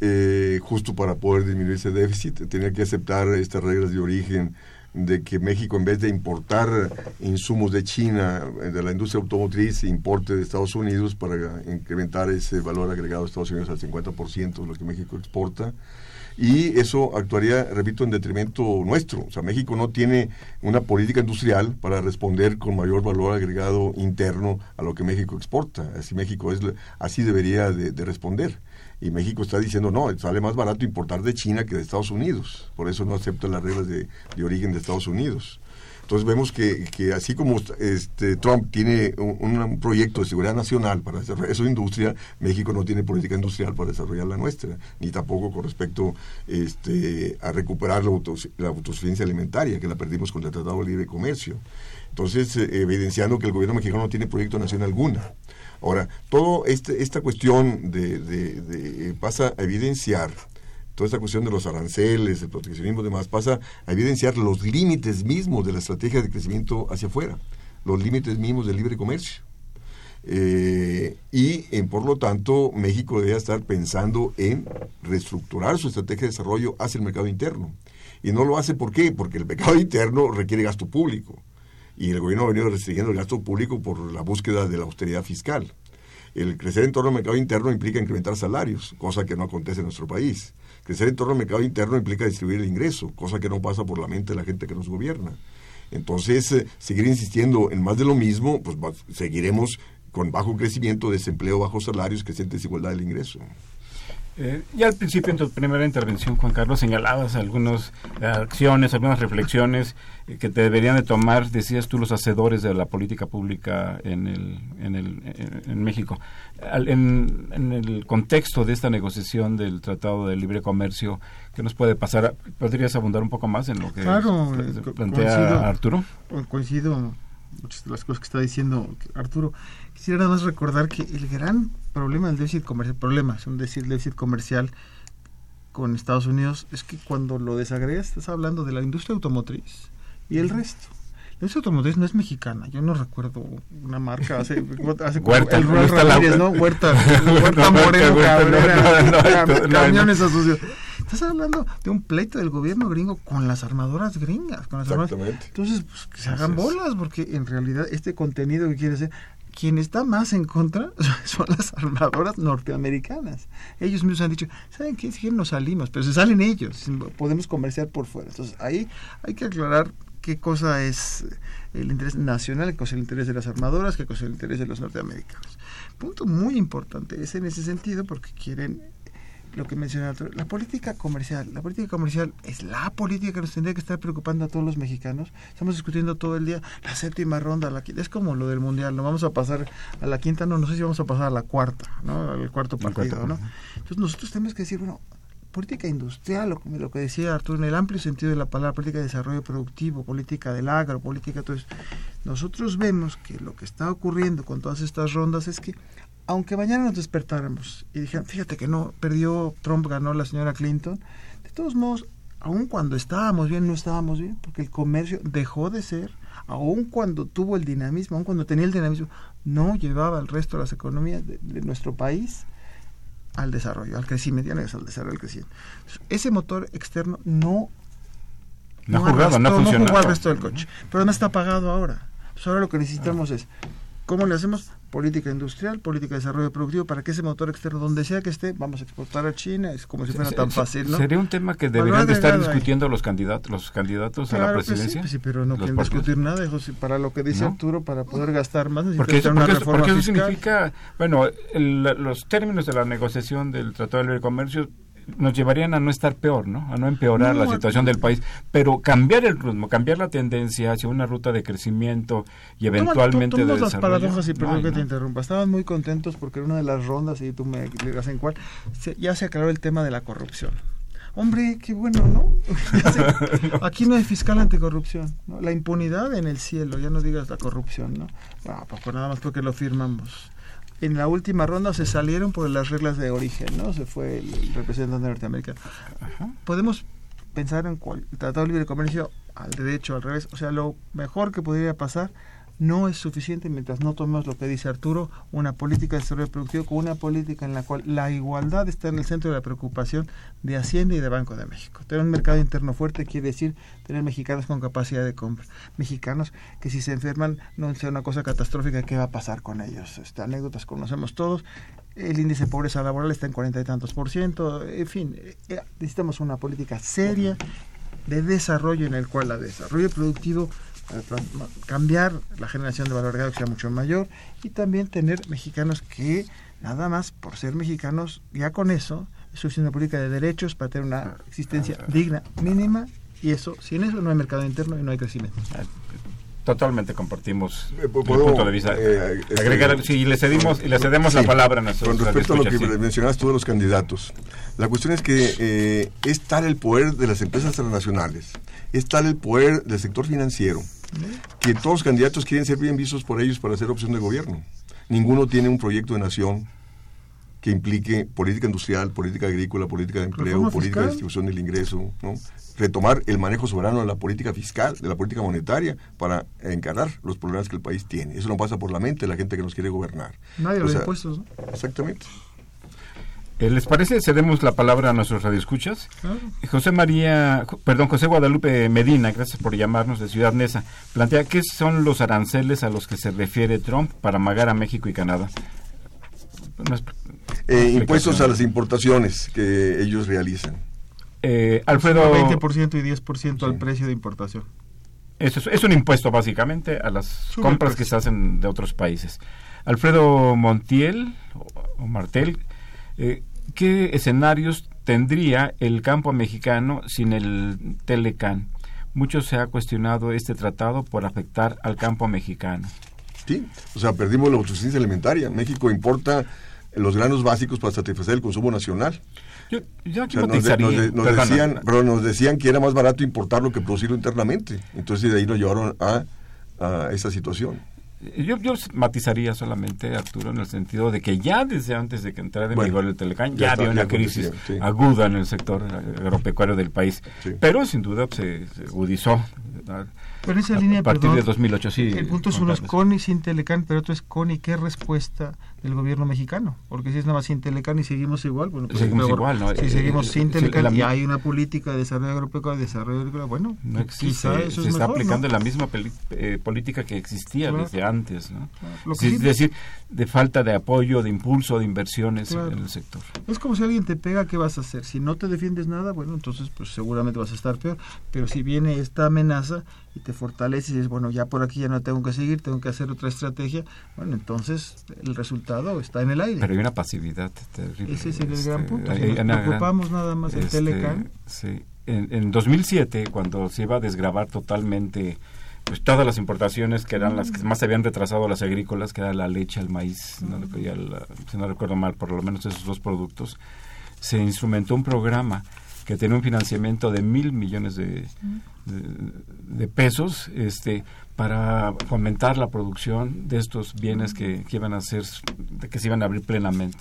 eh, justo para poder disminuir ese déficit. Tenía que aceptar estas reglas de origen de que México en vez de importar insumos de China, eh, de la industria automotriz, importe de Estados Unidos para incrementar ese valor agregado de Estados Unidos al 50% de lo que México exporta. Y eso actuaría, repito, en detrimento nuestro. O sea, México no tiene una política industrial para responder con mayor valor agregado interno a lo que México exporta. Así México es, así debería de, de responder. Y México está diciendo, no, sale más barato importar de China que de Estados Unidos. Por eso no acepta las reglas de, de origen de Estados Unidos. Entonces vemos que, que así como este, Trump tiene un, proyecto de seguridad nacional para desarrollar su industria, México no tiene política industrial para desarrollar la nuestra, ni tampoco con respecto este, a recuperar la, autos, la autosuficiencia alimentaria, que la perdimos con el Tratado de Libre Comercio. Entonces, eh, evidenciando que el gobierno mexicano no tiene proyecto nacional alguna. Ahora, toda este, esta cuestión de, de, de, pasa a evidenciar toda esta cuestión de los aranceles, el proteccionismo y demás, pasa a evidenciar los límites mismos de la estrategia de crecimiento hacia afuera, los límites mismos del libre comercio. Eh, y por lo tanto México debe estar pensando en reestructurar su estrategia de desarrollo hacia el mercado interno. Y no lo hace ¿por qué? Porque el mercado interno requiere gasto público. Y el gobierno ha venido restringiendo el gasto público por la búsqueda de la austeridad fiscal. El crecer en torno al mercado interno implica incrementar salarios, cosa que no acontece en nuestro país. Crecer en torno al mercado interno implica distribuir el ingreso, cosa que no pasa por la mente de la gente que nos gobierna. Entonces, eh, seguir insistiendo en más de lo mismo, pues seguiremos con bajo crecimiento, desempleo, bajos salarios, creciente desigualdad del ingreso. Eh, ya al principio en tu primera intervención, Juan Carlos, señalabas algunas eh, acciones, algunas reflexiones eh, que te deberían de tomar, decías tú, los hacedores de la política pública en, el, en, el, en, en México. Al- en, en el contexto de esta negociación del Tratado de Libre Comercio, ¿qué nos puede pasar? ¿Podrías abundar un poco más en lo que Claro, eh, plantea coincido. Arturo? coincido muchas de las cosas que está diciendo Arturo. Quisiera nada más recordar que el gran problema del déficit comercial, problema, es un decir, déficit comercial con Estados Unidos, es que cuando lo desagregas estás hablando de la industria automotriz y el resto. La industria automotriz no es mexicana, yo no recuerdo una marca hace, hace Huerta, el la- Ramírez, ¿no? Huerta, Huerta Moreno Huerta, Cabrera, no, no, no, cam- no, no, camiones asociados. Estás hablando de un pleito del gobierno gringo con las armadoras gringas, con las armadoras Exactamente. entonces, pues, que se hagan bolas, porque en realidad este contenido que quiere hacer, quien está más en contra son las armadoras norteamericanas. Ellos mismos han dicho, ¿saben qué? Si nos salimos, pero se salen ellos, podemos comerciar por fuera. Entonces, ahí hay que aclarar qué cosa es el interés nacional, qué cosa es el interés de las armadoras, qué cosa es el interés de los norteamericanos. Punto muy importante es en ese sentido porque quieren lo que mencionaba Arturo, la política comercial. La política comercial es la política que nos tendría que estar preocupando a todos los mexicanos. Estamos discutiendo todo el día la séptima ronda, la. Es como lo del mundial, no vamos a pasar a la quinta, no, no sé si vamos a pasar a la cuarta, ¿no? Al cuarto partido, ¿no? Entonces nosotros tenemos que decir, bueno, política industrial, lo, lo que decía Arturo, en el amplio sentido de la palabra, política de desarrollo productivo, política del agro, política todo eso. Nosotros vemos que lo que está ocurriendo con todas estas rondas es que aunque mañana nos despertáramos y dijeran, fíjate que no, perdió Trump, ganó la señora Clinton, de todos modos, aun cuando estábamos bien, no estábamos bien, porque el comercio dejó de ser, aun cuando tuvo el dinamismo, aun cuando tenía el dinamismo, no llevaba al resto de las economías de, de nuestro país al desarrollo, al crecimiento, no es al desarrollo, al crecimiento. Ese motor externo no No ha jugado, no arrastró, funcionado. jugó al resto del coche. Pero no está pagado ahora. Pues ahora lo que necesitamos es, ¿cómo le hacemos? Política industrial, política de desarrollo productivo, para que ese motor externo, donde sea que esté, vamos a exportar a China, es como si fuera Se- tan fácil, ¿no? Sería un tema que deberían de estar ahí. discutiendo los candidatos, los candidatos a la que sí, presidencia. pues sí, pero no quieren partidos. discutir nada, hijo, si para lo que dice ¿No? Arturo, para poder gastar más, Porque eso, una porque reforma porque eso fiscal. significa, bueno, el- los términos de la negociación del Tratado de Libre Comercio nos llevarían a no estar peor, ¿no? A no empeorar No, la situación del país, pero cambiar el ritmo, cambiar la tendencia hacia una ruta de crecimiento y eventualmente Toma- de tomemos las desarrollo. paradojas y perdón que ¿no? te interrumpa. Estaban muy contentos porque en una de las rondas, y tú me dirás en cuál, se- ya se aclaró el tema de la corrupción. Hombre, qué bueno, ¿no? Se- aquí no hay fiscal anticorrupción, ¿no? La impunidad en el cielo, ya no digas la corrupción, ¿no? Ah, pues nada más porque lo firmamos. En la última ronda se salieron por las reglas de origen, ¿no? Se fue el, representante norteamericano. Podemos pensar en cuál, el Tratado de Libre Comercio al derecho, al revés. O sea, lo mejor que podría pasar no es suficiente mientras no tomemos lo que dice Arturo, una política de desarrollo productivo con una política en la cual la igualdad está en el centro de la preocupación de Hacienda y de Banco de México. Tener un mercado interno fuerte quiere decir tener mexicanos con capacidad de compra. Mexicanos que si se enferman no sea una cosa catastrófica, ¿qué va a pasar con ellos? Este, anécdotas conocemos todos. El índice de pobreza laboral está en cuarenta y tantos por ciento. En fin, eh, eh, necesitamos una política seria de desarrollo en el cual la desarrollo productivo cambiar la generación de valor agregado que sea mucho mayor y también tener mexicanos que nada más por ser mexicanos ya con eso es una política de derechos para tener una existencia digna mínima y eso sin eso no hay mercado interno y no hay crecimiento Totalmente compartimos Eh, el ¿puedo, punto de vista. eh, este, Agregar, si le cedimos, y le cedemos la palabra a nuestros Con respecto a lo que sí. tú de los candidatos, la cuestión es que eh, es tal el poder de las empresas transnacionales, es tal el poder del sector financiero, que todos los candidatos quieren ser bien vistos por ellos para ser opción de gobierno. Ninguno tiene un proyecto de nación que implique política industrial, política agrícola, política de empleo, política de distribución del ingreso, ¿no? retomar el manejo soberano de la política fiscal, de la política monetaria, para encarar los problemas que el país tiene. Eso no pasa por la mente de la gente que nos quiere gobernar. nadie O los impuestos ¿no? Exactamente. Eh, ¿Les parece? Cedemos la palabra a nuestros radioescuchas. Claro. José María, perdón, José Guadalupe Medina, gracias por llamarnos de Ciudad Neza, plantea qué son los aranceles a los que se refiere Trump para amagar a México y Canadá. Eh, impuestos a las importaciones que ellos realizan. Eh, Alfredo, 20% y 10% al precio de importación eso es, es un impuesto básicamente a las Sube compras que se hacen de otros países. Alfredo Montiel o, o Martel eh, ¿qué escenarios tendría el campo mexicano sin el Telecan? Mucho se ha cuestionado este tratado por afectar al campo mexicano. Sí, o sea, perdimos la autosuficiencia alimentaria. México importa los granos básicos para satisfacer el consumo nacional. Yo, yo aquí O sea, nos, de- matizaría- nos de- nos perdona, decían, pero nos decían que era más barato importarlo que producirlo internamente. Entonces de ahí nos llevaron a, a esa situación. Yo, yo matizaría solamente, Arturo, en el sentido de que ya desde antes de que entrara en Bueno, vigor el Telecán, ya había una crisis sí. aguda en el sector agropecuario del país. Sí. Pero sin duda se, se agudizó. ¿verdad? Pero esa a, línea, a partir perdón, de 2008, sí. El punto es uno es con y sin Telecán, pero otro es con y qué respuesta del gobierno mexicano. Porque si es nada más sin Telecán y seguimos igual, bueno, pues Seguimos igual, ¿no? Si Eh, seguimos eh, sin sí, Telecán la- y hay una política de desarrollo agropecuario, desarrollo agrícola, bueno, No existe, quizá eso se es está mejor, aplicando ¿no? la misma peli- eh, política que existía Claro. desde antes, ¿no? Lo que es sí- decir, de falta de apoyo, de impulso, de inversiones Claro. en el sector. Es como si alguien te pega, ¿qué vas a hacer? Si no te defiendes nada, bueno, entonces pues seguramente vas a estar peor. Pero si viene esta amenaza y te fortaleces y dices, bueno, ya por aquí ya no tengo que seguir, tengo que hacer otra estrategia, bueno, entonces el resultado está en el aire. Pero hay una pasividad terrible. Ese sería el gran este, punto. Si nos gran- preocupamos nada más del este, Telecán. Sí. En, en 2007, cuando se iba a desgravar totalmente pues todas las importaciones que eran las que más se habían retrasado las agrícolas, que era la leche, el maíz, no, el, si no recuerdo mal, por lo menos esos dos productos, se instrumentó un programa que tenía un financiamiento de mil millones de, de, pesos este para fomentar la producción de estos bienes que, que iban a ser que se iban a abrir plenamente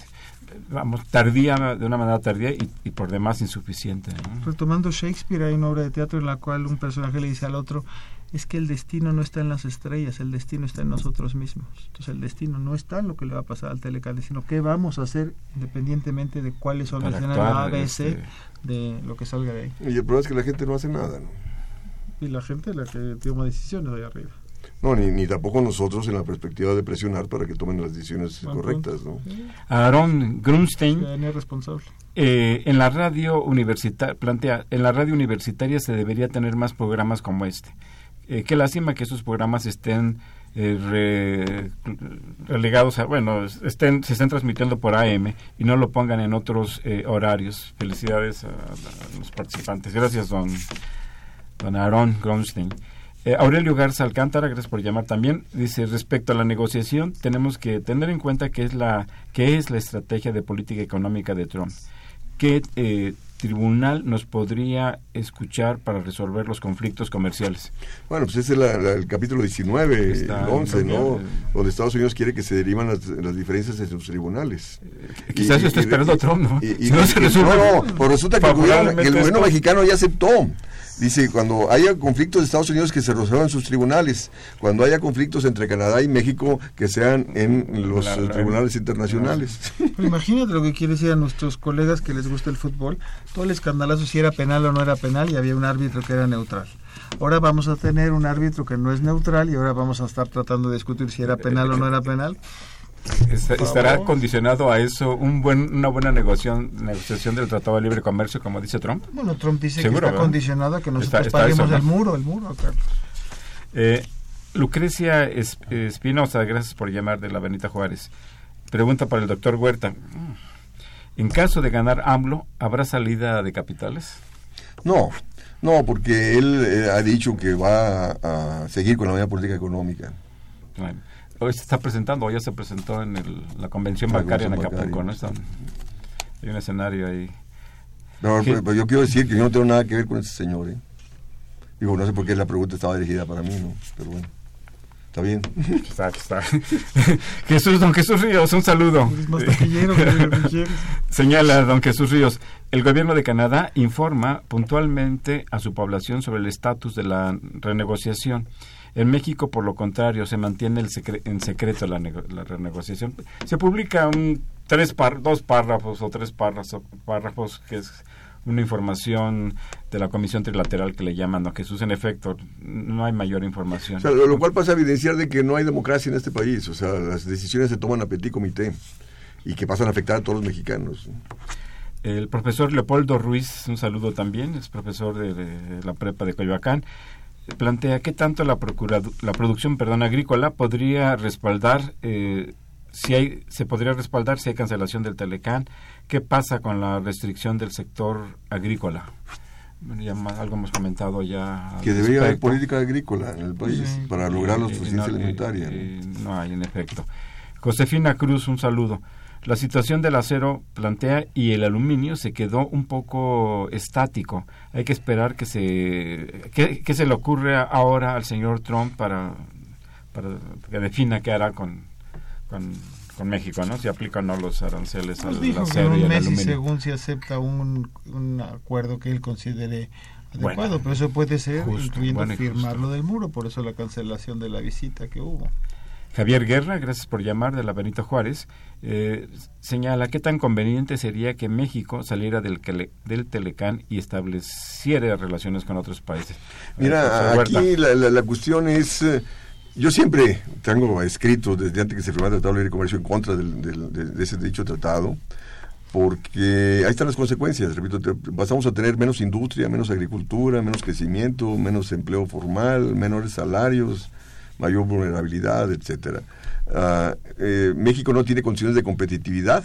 vamos tardía de una manera tardía y, por demás insuficiente. Retomando Shakespeare, hay una obra de teatro en la cual un personaje le dice al otro, es que el destino no está en las estrellas, el destino está en nosotros mismos. Entonces el destino no está en lo que le va a pasar al Telecán, sino qué vamos a hacer independientemente de cuáles son los Para escenarios A, actuar, B, C, este, de lo que salga de ahí. Y el problema es que la gente no hace nada, ¿no? Y la gente es la que toma decisiones ahí arriba. No, ni, ni tampoco nosotros en la perspectiva de presionar para que tomen las decisiones correctas, ¿no? Aaron Grunstein eh, en la radio universitaria plantea en la radio universitaria se debería tener más programas como este Eh, qué lástima que esos programas estén eh, re- relegados a bueno estén se estén transmitiendo por AM y no lo pongan en otros eh, horarios felicidades a, los participantes gracias don don Aaron Grunstein Eh, Aurelio Garza Alcántara, gracias por llamar también. Dice, respecto a la negociación, tenemos que tener en cuenta que es la, que es la estrategia de política económica de Trump. ¿Qué eh, tribunal nos podría escuchar para resolver los conflictos comerciales? Bueno, pues ese es la- la- el capítulo 19, Está el 11, ¿no? en- Donde Estados Unidos quiere que se derivan las, las diferencias en sus tribunales. Quizás Y- está y- esperando y- a Trump, ¿no? y- Si no se resuelve no, no, pues resulta que el gobierno, favorablemente el gobierno mexicano ya aceptó. Dice, cuando haya conflictos de Estados Unidos que se resuelvan en sus tribunales, cuando haya conflictos entre Canadá y México que sean en los La- eh, la- tribunales internacionales. Pero imagínate lo que quiere decir a nuestros colegas que les gusta el fútbol, todo el escandalazo si era penal o no era penal y había un árbitro que era neutral. Ahora vamos a tener un árbitro que no es neutral y ahora vamos a estar tratando de discutir si era penal o no era penal. ¿Estará condicionado a eso un buen, una buena negociación, negociación del Tratado de Libre Comercio, como dice Trump? Bueno, Trump dice Seguro, que está ¿verdad? condicionado a que nosotros Está- está paguemos eso, ¿no? el muro, el muro, Carlos. Eh, Lucrecia Es- Espinosa, gracias por llamar de la Benita Juárez. Pregunta para el doctor Huerta. En caso de ganar AMLO, ¿habrá salida de capitales? No, no, porque él eh, ha dicho que va a, a seguir con la política económica. Bueno, hoy se está presentando, o ya se presentó en el- la convención La bancaria en Acapulco, ¿no? Están- hay un escenario ahí. Pero, ¿Qué? pero yo quiero decir que yo no tengo nada que ver con ese señor. ¿eh? Digo, no sé por qué la pregunta estaba dirigida para mí, ¿no? Pero bueno, está bien. Está, está. Jesús, don Jesús Ríos, un saludo. Es más taquillero que el Guillermo. Señala don Jesús Ríos, el gobierno de Canadá informa puntualmente a su población sobre el estatus de la renegociación. En México, por lo contrario, se mantiene el secre- en secreto la, la renegociación. Se publica un tres par- dos párrafos o tres párrafos, párrafos que es una información de la comisión trilateral que le llaman a Jesús. En efecto, no hay mayor información. O sea, lo, lo cual pasa a evidenciar de que no hay democracia en este país. O sea, las decisiones se toman a petit comité y que pasan a afectar a todos los mexicanos. El profesor Leopoldo Ruiz, un saludo también, es profesor de, de la prepa de Coyoacán, plantea qué tanto la, la producción perdón, agrícola podría respaldar eh, si hay, se podría respaldar si hay cancelación del Telecán. ¿Qué pasa con la restricción del sector agrícola? Ya ma- algo hemos comentado ya. Que debería haber política agrícola en el país Sí. para lograr la Y- y suficiencia no- y- alimentaria. ¿no? y no hay, en efecto. Josefina Cruz, un saludo. La situación del acero plantea y el aluminio se quedó un poco estático. Hay que esperar que se que, que se le ocurre ahora al señor Trump para, para que defina qué hará con, con, con México, ¿no? Si aplica o no los aranceles Nos al dijo que en acero y un al mes y aluminio. según se acepta un, un acuerdo que él considere adecuado, Bueno, pero eso puede ser justo, incluyendo bueno firmar lo del muro, por eso la cancelación de la visita que hubo. Javier Guerra, gracias por llamar, de la Benito Juárez, eh, señala qué tan conveniente sería que México saliera del, del Telecán y estableciera relaciones con otros países. Mira, Eh, aquí la, la- la cuestión es, eh, yo siempre tengo escrito desde antes que se firmara el Tratado de Libre Comercio en contra del- del- de, de ese dicho tratado, porque ahí están las consecuencias, repito, te- pasamos a tener menos industria, menos agricultura, menos crecimiento, menos empleo formal, menores salarios, mayor vulnerabilidad, etcétera. Ah, eh, México no tiene condiciones de competitividad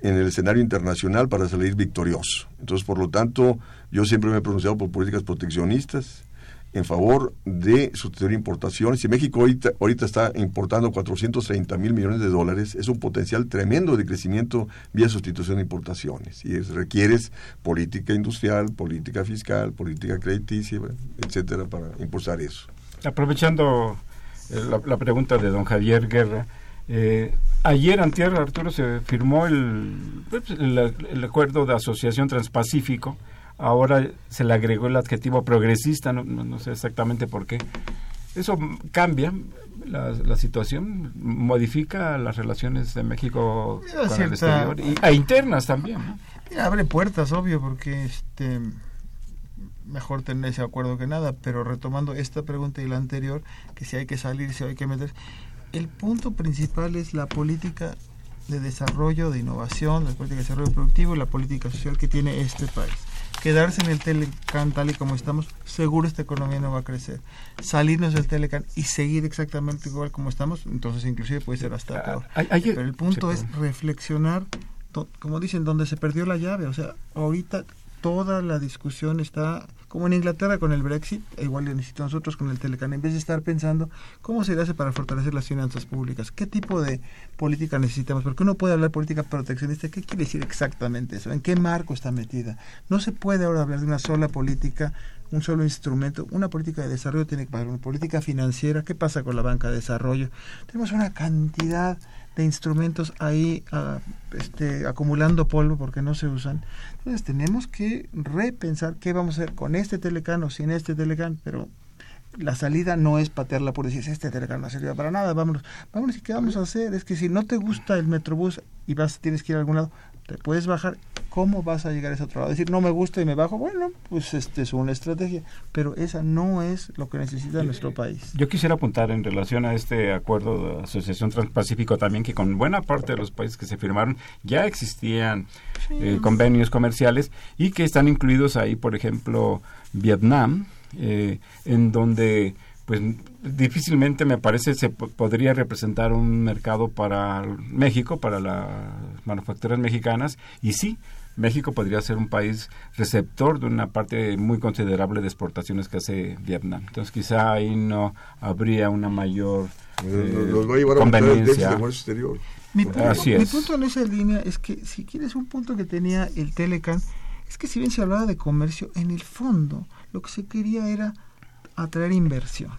en el escenario internacional para salir victorioso. Entonces, por lo tanto, yo siempre me he pronunciado por políticas proteccionistas en favor de sustituir importaciones. Si México ahorita, está importando 430 mil millones de dólares, es un potencial tremendo de crecimiento vía sustitución de importaciones. Y es, requieres política industrial, política fiscal, política crediticia, etcétera, para impulsar eso. Aprovechando eh, la, la pregunta de don Javier Guerra, eh, ayer, antier, Arturo, se firmó el, pues, el, el acuerdo de asociación transpacífico. Ahora se le agregó el adjetivo progresista, no, no- no sé exactamente por qué. Eso cambia la, la situación, modifica las relaciones de México Mira, con el exterior y, e internas también. ¿no? Mira, abre puertas, obvio, porque este mejor tener ese acuerdo que nada, pero retomando esta pregunta y la anterior, que si hay que salir, si hay que meter, el punto principal es la política de desarrollo, de innovación, la política de desarrollo productivo, la política social que tiene este país. Quedarse en el Telecan tal y como estamos, seguro esta economía no va a crecer. Salirnos del Telecan y seguir exactamente igual como estamos, entonces inclusive puede ser hasta peor. Ah, hay- Pero el punto es reflexionar, como dicen, donde se perdió la llave. O sea, ahorita toda la discusión está como en Inglaterra con el Brexit, e igual lo necesitamos nosotros con el Telecan, en vez de estar pensando cómo se hace para fortalecer las finanzas públicas, qué tipo de política necesitamos, porque uno puede hablar política proteccionista, ¿qué quiere decir exactamente eso? ¿En qué marco está metida? No se puede ahora hablar de una sola política un solo instrumento. Una política de desarrollo tiene que haber una política financiera. ¿Qué pasa con la banca de desarrollo? Tenemos una cantidad de instrumentos ahí ah, este, acumulando polvo porque no se usan. Entonces tenemos que repensar qué vamos a hacer con este telecán o sin este telecán, pero la salida no es patearla por decir este telecán no sirve para nada, vámonos. Vámonos y qué vamos a hacer. Es que si no te gusta el metrobús y vas, tienes que ir a algún lado, te puedes bajar. ¿Cómo vas a llegar a ese otro lado? Decir, no me gusta y me bajo. Bueno, pues este es una estrategia, pero esa no es lo que necesita nuestro país. Yo quisiera apuntar en relación a este acuerdo de asociación transpacífico también que con buena parte de los países que se firmaron ya existían eh, convenios comerciales y que están incluidos ahí, por ejemplo, Vietnam, eh, en donde pues difícilmente me parece se po- podría representar un mercado para México, para las manufacturas mexicanas y sí, México podría ser un país receptor de una parte muy considerable de exportaciones que hace Vietnam. Entonces quizá ahí no habría una mayor eh, Nos va a llevar a conveniencia. de exterior. Mi punto, Así mi es. punto en esa línea es que si quieres un punto que tenía el Telecan, es que si bien se hablaba de comercio, en el fondo lo que se quería era atraer inversión.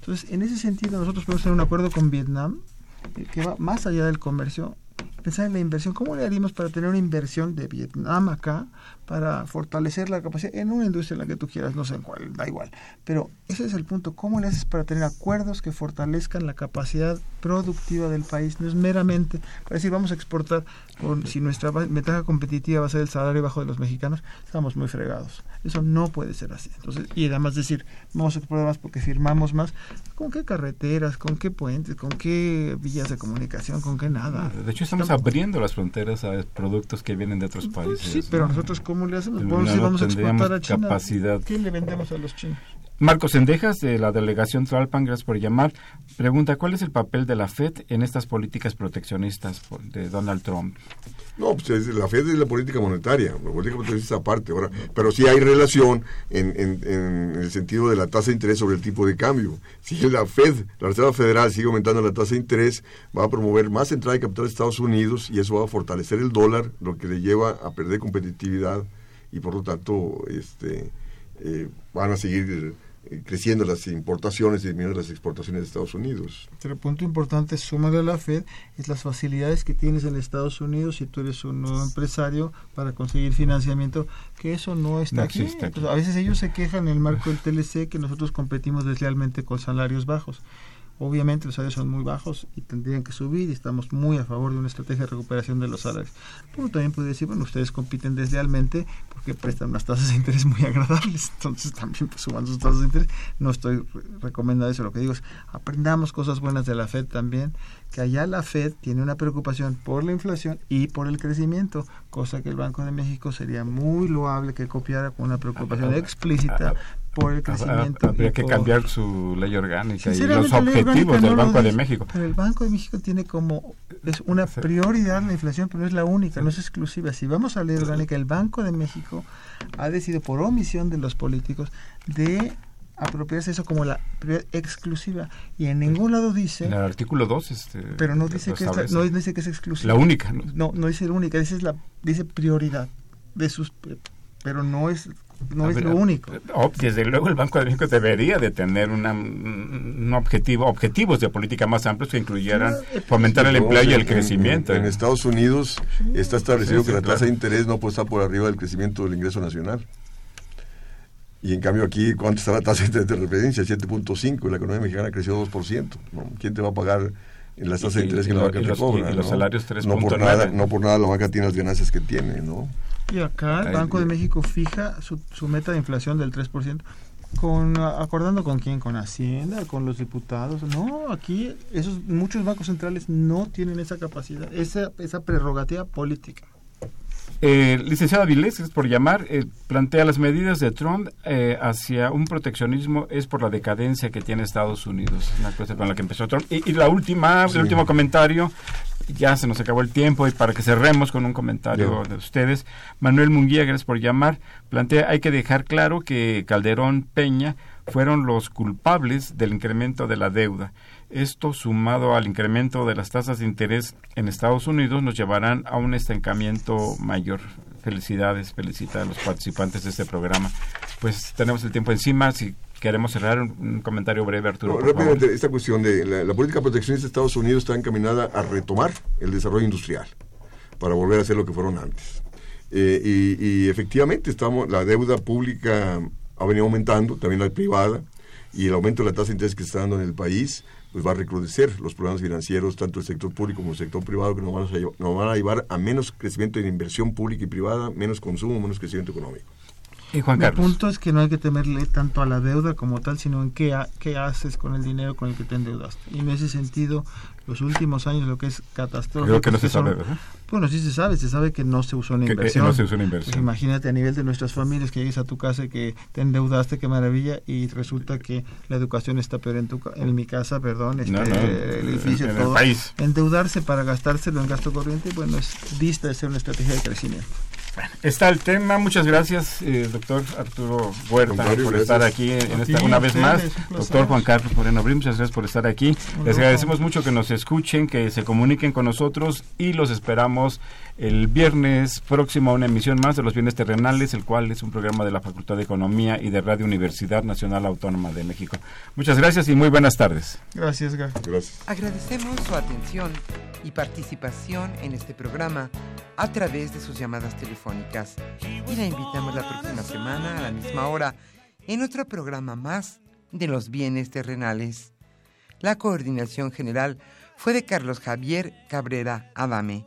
Entonces, en ese sentido, nosotros podemos tener un acuerdo con Vietnam eh, que va más allá del comercio, pensar en la inversión. ¿Cómo le haríamos para tener una inversión de Vietnam acá, para fortalecer la capacidad en una industria en la que tú quieras, no sé en cuál, da igual? Pero ese es el punto. ¿Cómo le haces para tener acuerdos que fortalezcan la capacidad productiva del país? No es meramente para decir vamos a exportar, con, si nuestra ventaja competitiva va a ser el salario bajo de los mexicanos, estamos muy fregados. Eso no puede ser así. Entonces, y además decir, vamos a exportar más porque firmamos más. ¿Con qué carreteras? ¿Con qué puentes? ¿Con qué vías de comunicación? ¿Con qué nada? De hecho, estamos abriendo las fronteras a productos que vienen de otros países. Sí, pero ¿no? nosotros cómo le hacemos? No, Podemos decir, no vamos a exportar a tendríamos China. capacidad. ¿Qué le vendemos a los chinos? Marcos Sendejas, de la delegación Tlalpan, gracias por llamar, pregunta, ¿cuál es el papel de la FED en estas políticas proteccionistas de Donald Trump? No, pues es- la Fed es la política monetaria, la política monetaria es aparte. Ahora, pero sí hay relación en, en- en el sentido de la tasa de interés sobre el tipo de cambio. Si la Fed, la Reserva Federal, sigue aumentando la tasa de interés, va a promover más entrada de capital de Estados Unidos y eso va a fortalecer el dólar, lo que le lleva a perder competitividad y por lo tanto este, eh, van a seguir creciendo las importaciones y disminuyendo las exportaciones de Estados Unidos. Otro punto importante, súmale a la Fed, es las facilidades que tienes en Estados Unidos si tú eres un nuevo empresario para conseguir financiamiento, que eso no está No aquí. existe aquí. Entonces, a veces ellos se quejan en el marco del TLC que nosotros competimos deslealmente con salarios bajos. Obviamente los salarios son muy bajos y tendrían que subir y estamos muy a favor de una estrategia de recuperación de los salarios. Pero también puede decir, bueno, ustedes compiten deslealmente porque prestan unas tasas de interés muy agradables, entonces también pues, suban sus tasas de interés. No estoy re- recomendando eso, lo que digo es aprendamos cosas buenas de la Fed también, que allá la Fed tiene una preocupación por la inflación y por el crecimiento, cosa que el Banco de México sería muy loable que copiara con una preocupación explícita por el crecimiento. Habría que por- cambiar su ley orgánica y los objetivos del no Banco de México. Pero el Banco de México tiene como es una prioridad la inflación, pero no es la única, no es exclusiva. Si vamos a la ley orgánica, el Banco de México ha decidido por omisión de los políticos de apropiarse eso como la prioridad exclusiva y en ningún lado dice, En el artículo 2, este, pero no dice que es no dice que es exclusiva. La única, ¿no? No, no dice la única, dice es la dice prioridad de sus pero no es no A es ver, lo único. desde luego el Banco de México debería de tener una, un objetivo, objetivos de política más amplios que incluyeran fomentar el empleo y el en- crecimiento. En, Estados Unidos está establecido Sí, sí, que la claro. tasa de interés no puede estar por arriba del crecimiento del ingreso nacional. Y en cambio aquí, ¿cuánto está la tasa de interés de referencia? 7.5 y la economía mexicana creció 2%. ¿no? ¿Quién te va a pagar en las tasas de interés y que la banca y te los- cobra? y los ¿no? salarios no por 3.9. nada No por nada la banca tiene las ganancias que tiene, ¿no? Y acá el Banco de. México fija su, su meta de inflación del 3%, con, acordando con quién, con Hacienda, con los diputados. No, aquí esos muchos bancos centrales no tienen esa capacidad, esa, esa prerrogativa política. Eh, licenciada Vilés, por llamar, eh, plantea las medidas de Trump eh, hacia un proteccionismo es por la decadencia que tiene Estados Unidos, una cosa con la que empezó Trump. Y, y la última, el último comentario, ya se nos acabó el tiempo y para que cerremos con un comentario de ustedes, Manuel Munguía, gracias por llamar, plantea, hay que dejar claro que Calderón Peña fueron los culpables del incremento de la deuda. Esto, sumado al incremento de las tasas de interés en Estados Unidos, nos llevarán a un estancamiento mayor. Felicidades, felicita a los participantes de este programa. Pues tenemos el tiempo encima. Si queremos cerrar, un, un comentario breve, Arturo. No, por favor. rápidamente, esta cuestión de la, la política proteccionista de Estados Unidos está encaminada a retomar el desarrollo industrial para volver a hacer lo que fueron antes. Eh, y, y efectivamente estamos, la deuda pública ha venido aumentando, también la privada, y el aumento de la tasa de interés que se está dando en el país pues va a recrudecer los problemas financieros, tanto el sector público como el sector privado, que nos van a, llevar- nos van a llevar a menos crecimiento en inversión pública y privada, menos consumo, menos crecimiento económico. Y Juan Mi punto es que no hay que temerle tanto a la deuda como tal, sino en qué, ha- qué haces con el dinero con el que te endeudaste. Y en ese sentido, los últimos años lo que es catastrófico. Creo que no se son- sabe, ¿verdad? Bueno, sí se sabe, se sabe que no se usó una Que- que inversión. no se usó una inversión. Pues imagínate a nivel de nuestras familias que llegues a tu casa y que te endeudaste, qué maravilla, y resulta que la educación está peor en tu en mi casa, perdón, este, No, no, el edificio, en el todo. país. Endeudarse para gastárselo en gasto corriente, bueno, es dista de ser una estrategia de crecimiento. Está el tema. Muchas gracias, eh, doctor Arturo Huerta, Contrario, por gracias. estar aquí en esta, ti, una vez más. Doctor Juan Carlos Moreno Abril, muchas gracias por estar aquí. Les lujo. agradecemos mucho que nos escuchen, que se comuniquen con nosotros y los esperamos el viernes próximo a una emisión más de Los Bienes Terrenales, el cual es un programa de la Facultad de Economía y de Radio Universidad Nacional Autónoma de México. Muchas gracias y muy buenas tardes. Gracias. Gracias. Agradecemos su atención y participación en este programa a través de sus llamadas telefónicas y la invitamos la próxima semana a la misma hora en otro programa más de los bienes terrenales. La coordinación general fue de Carlos Javier Cabrera Adame,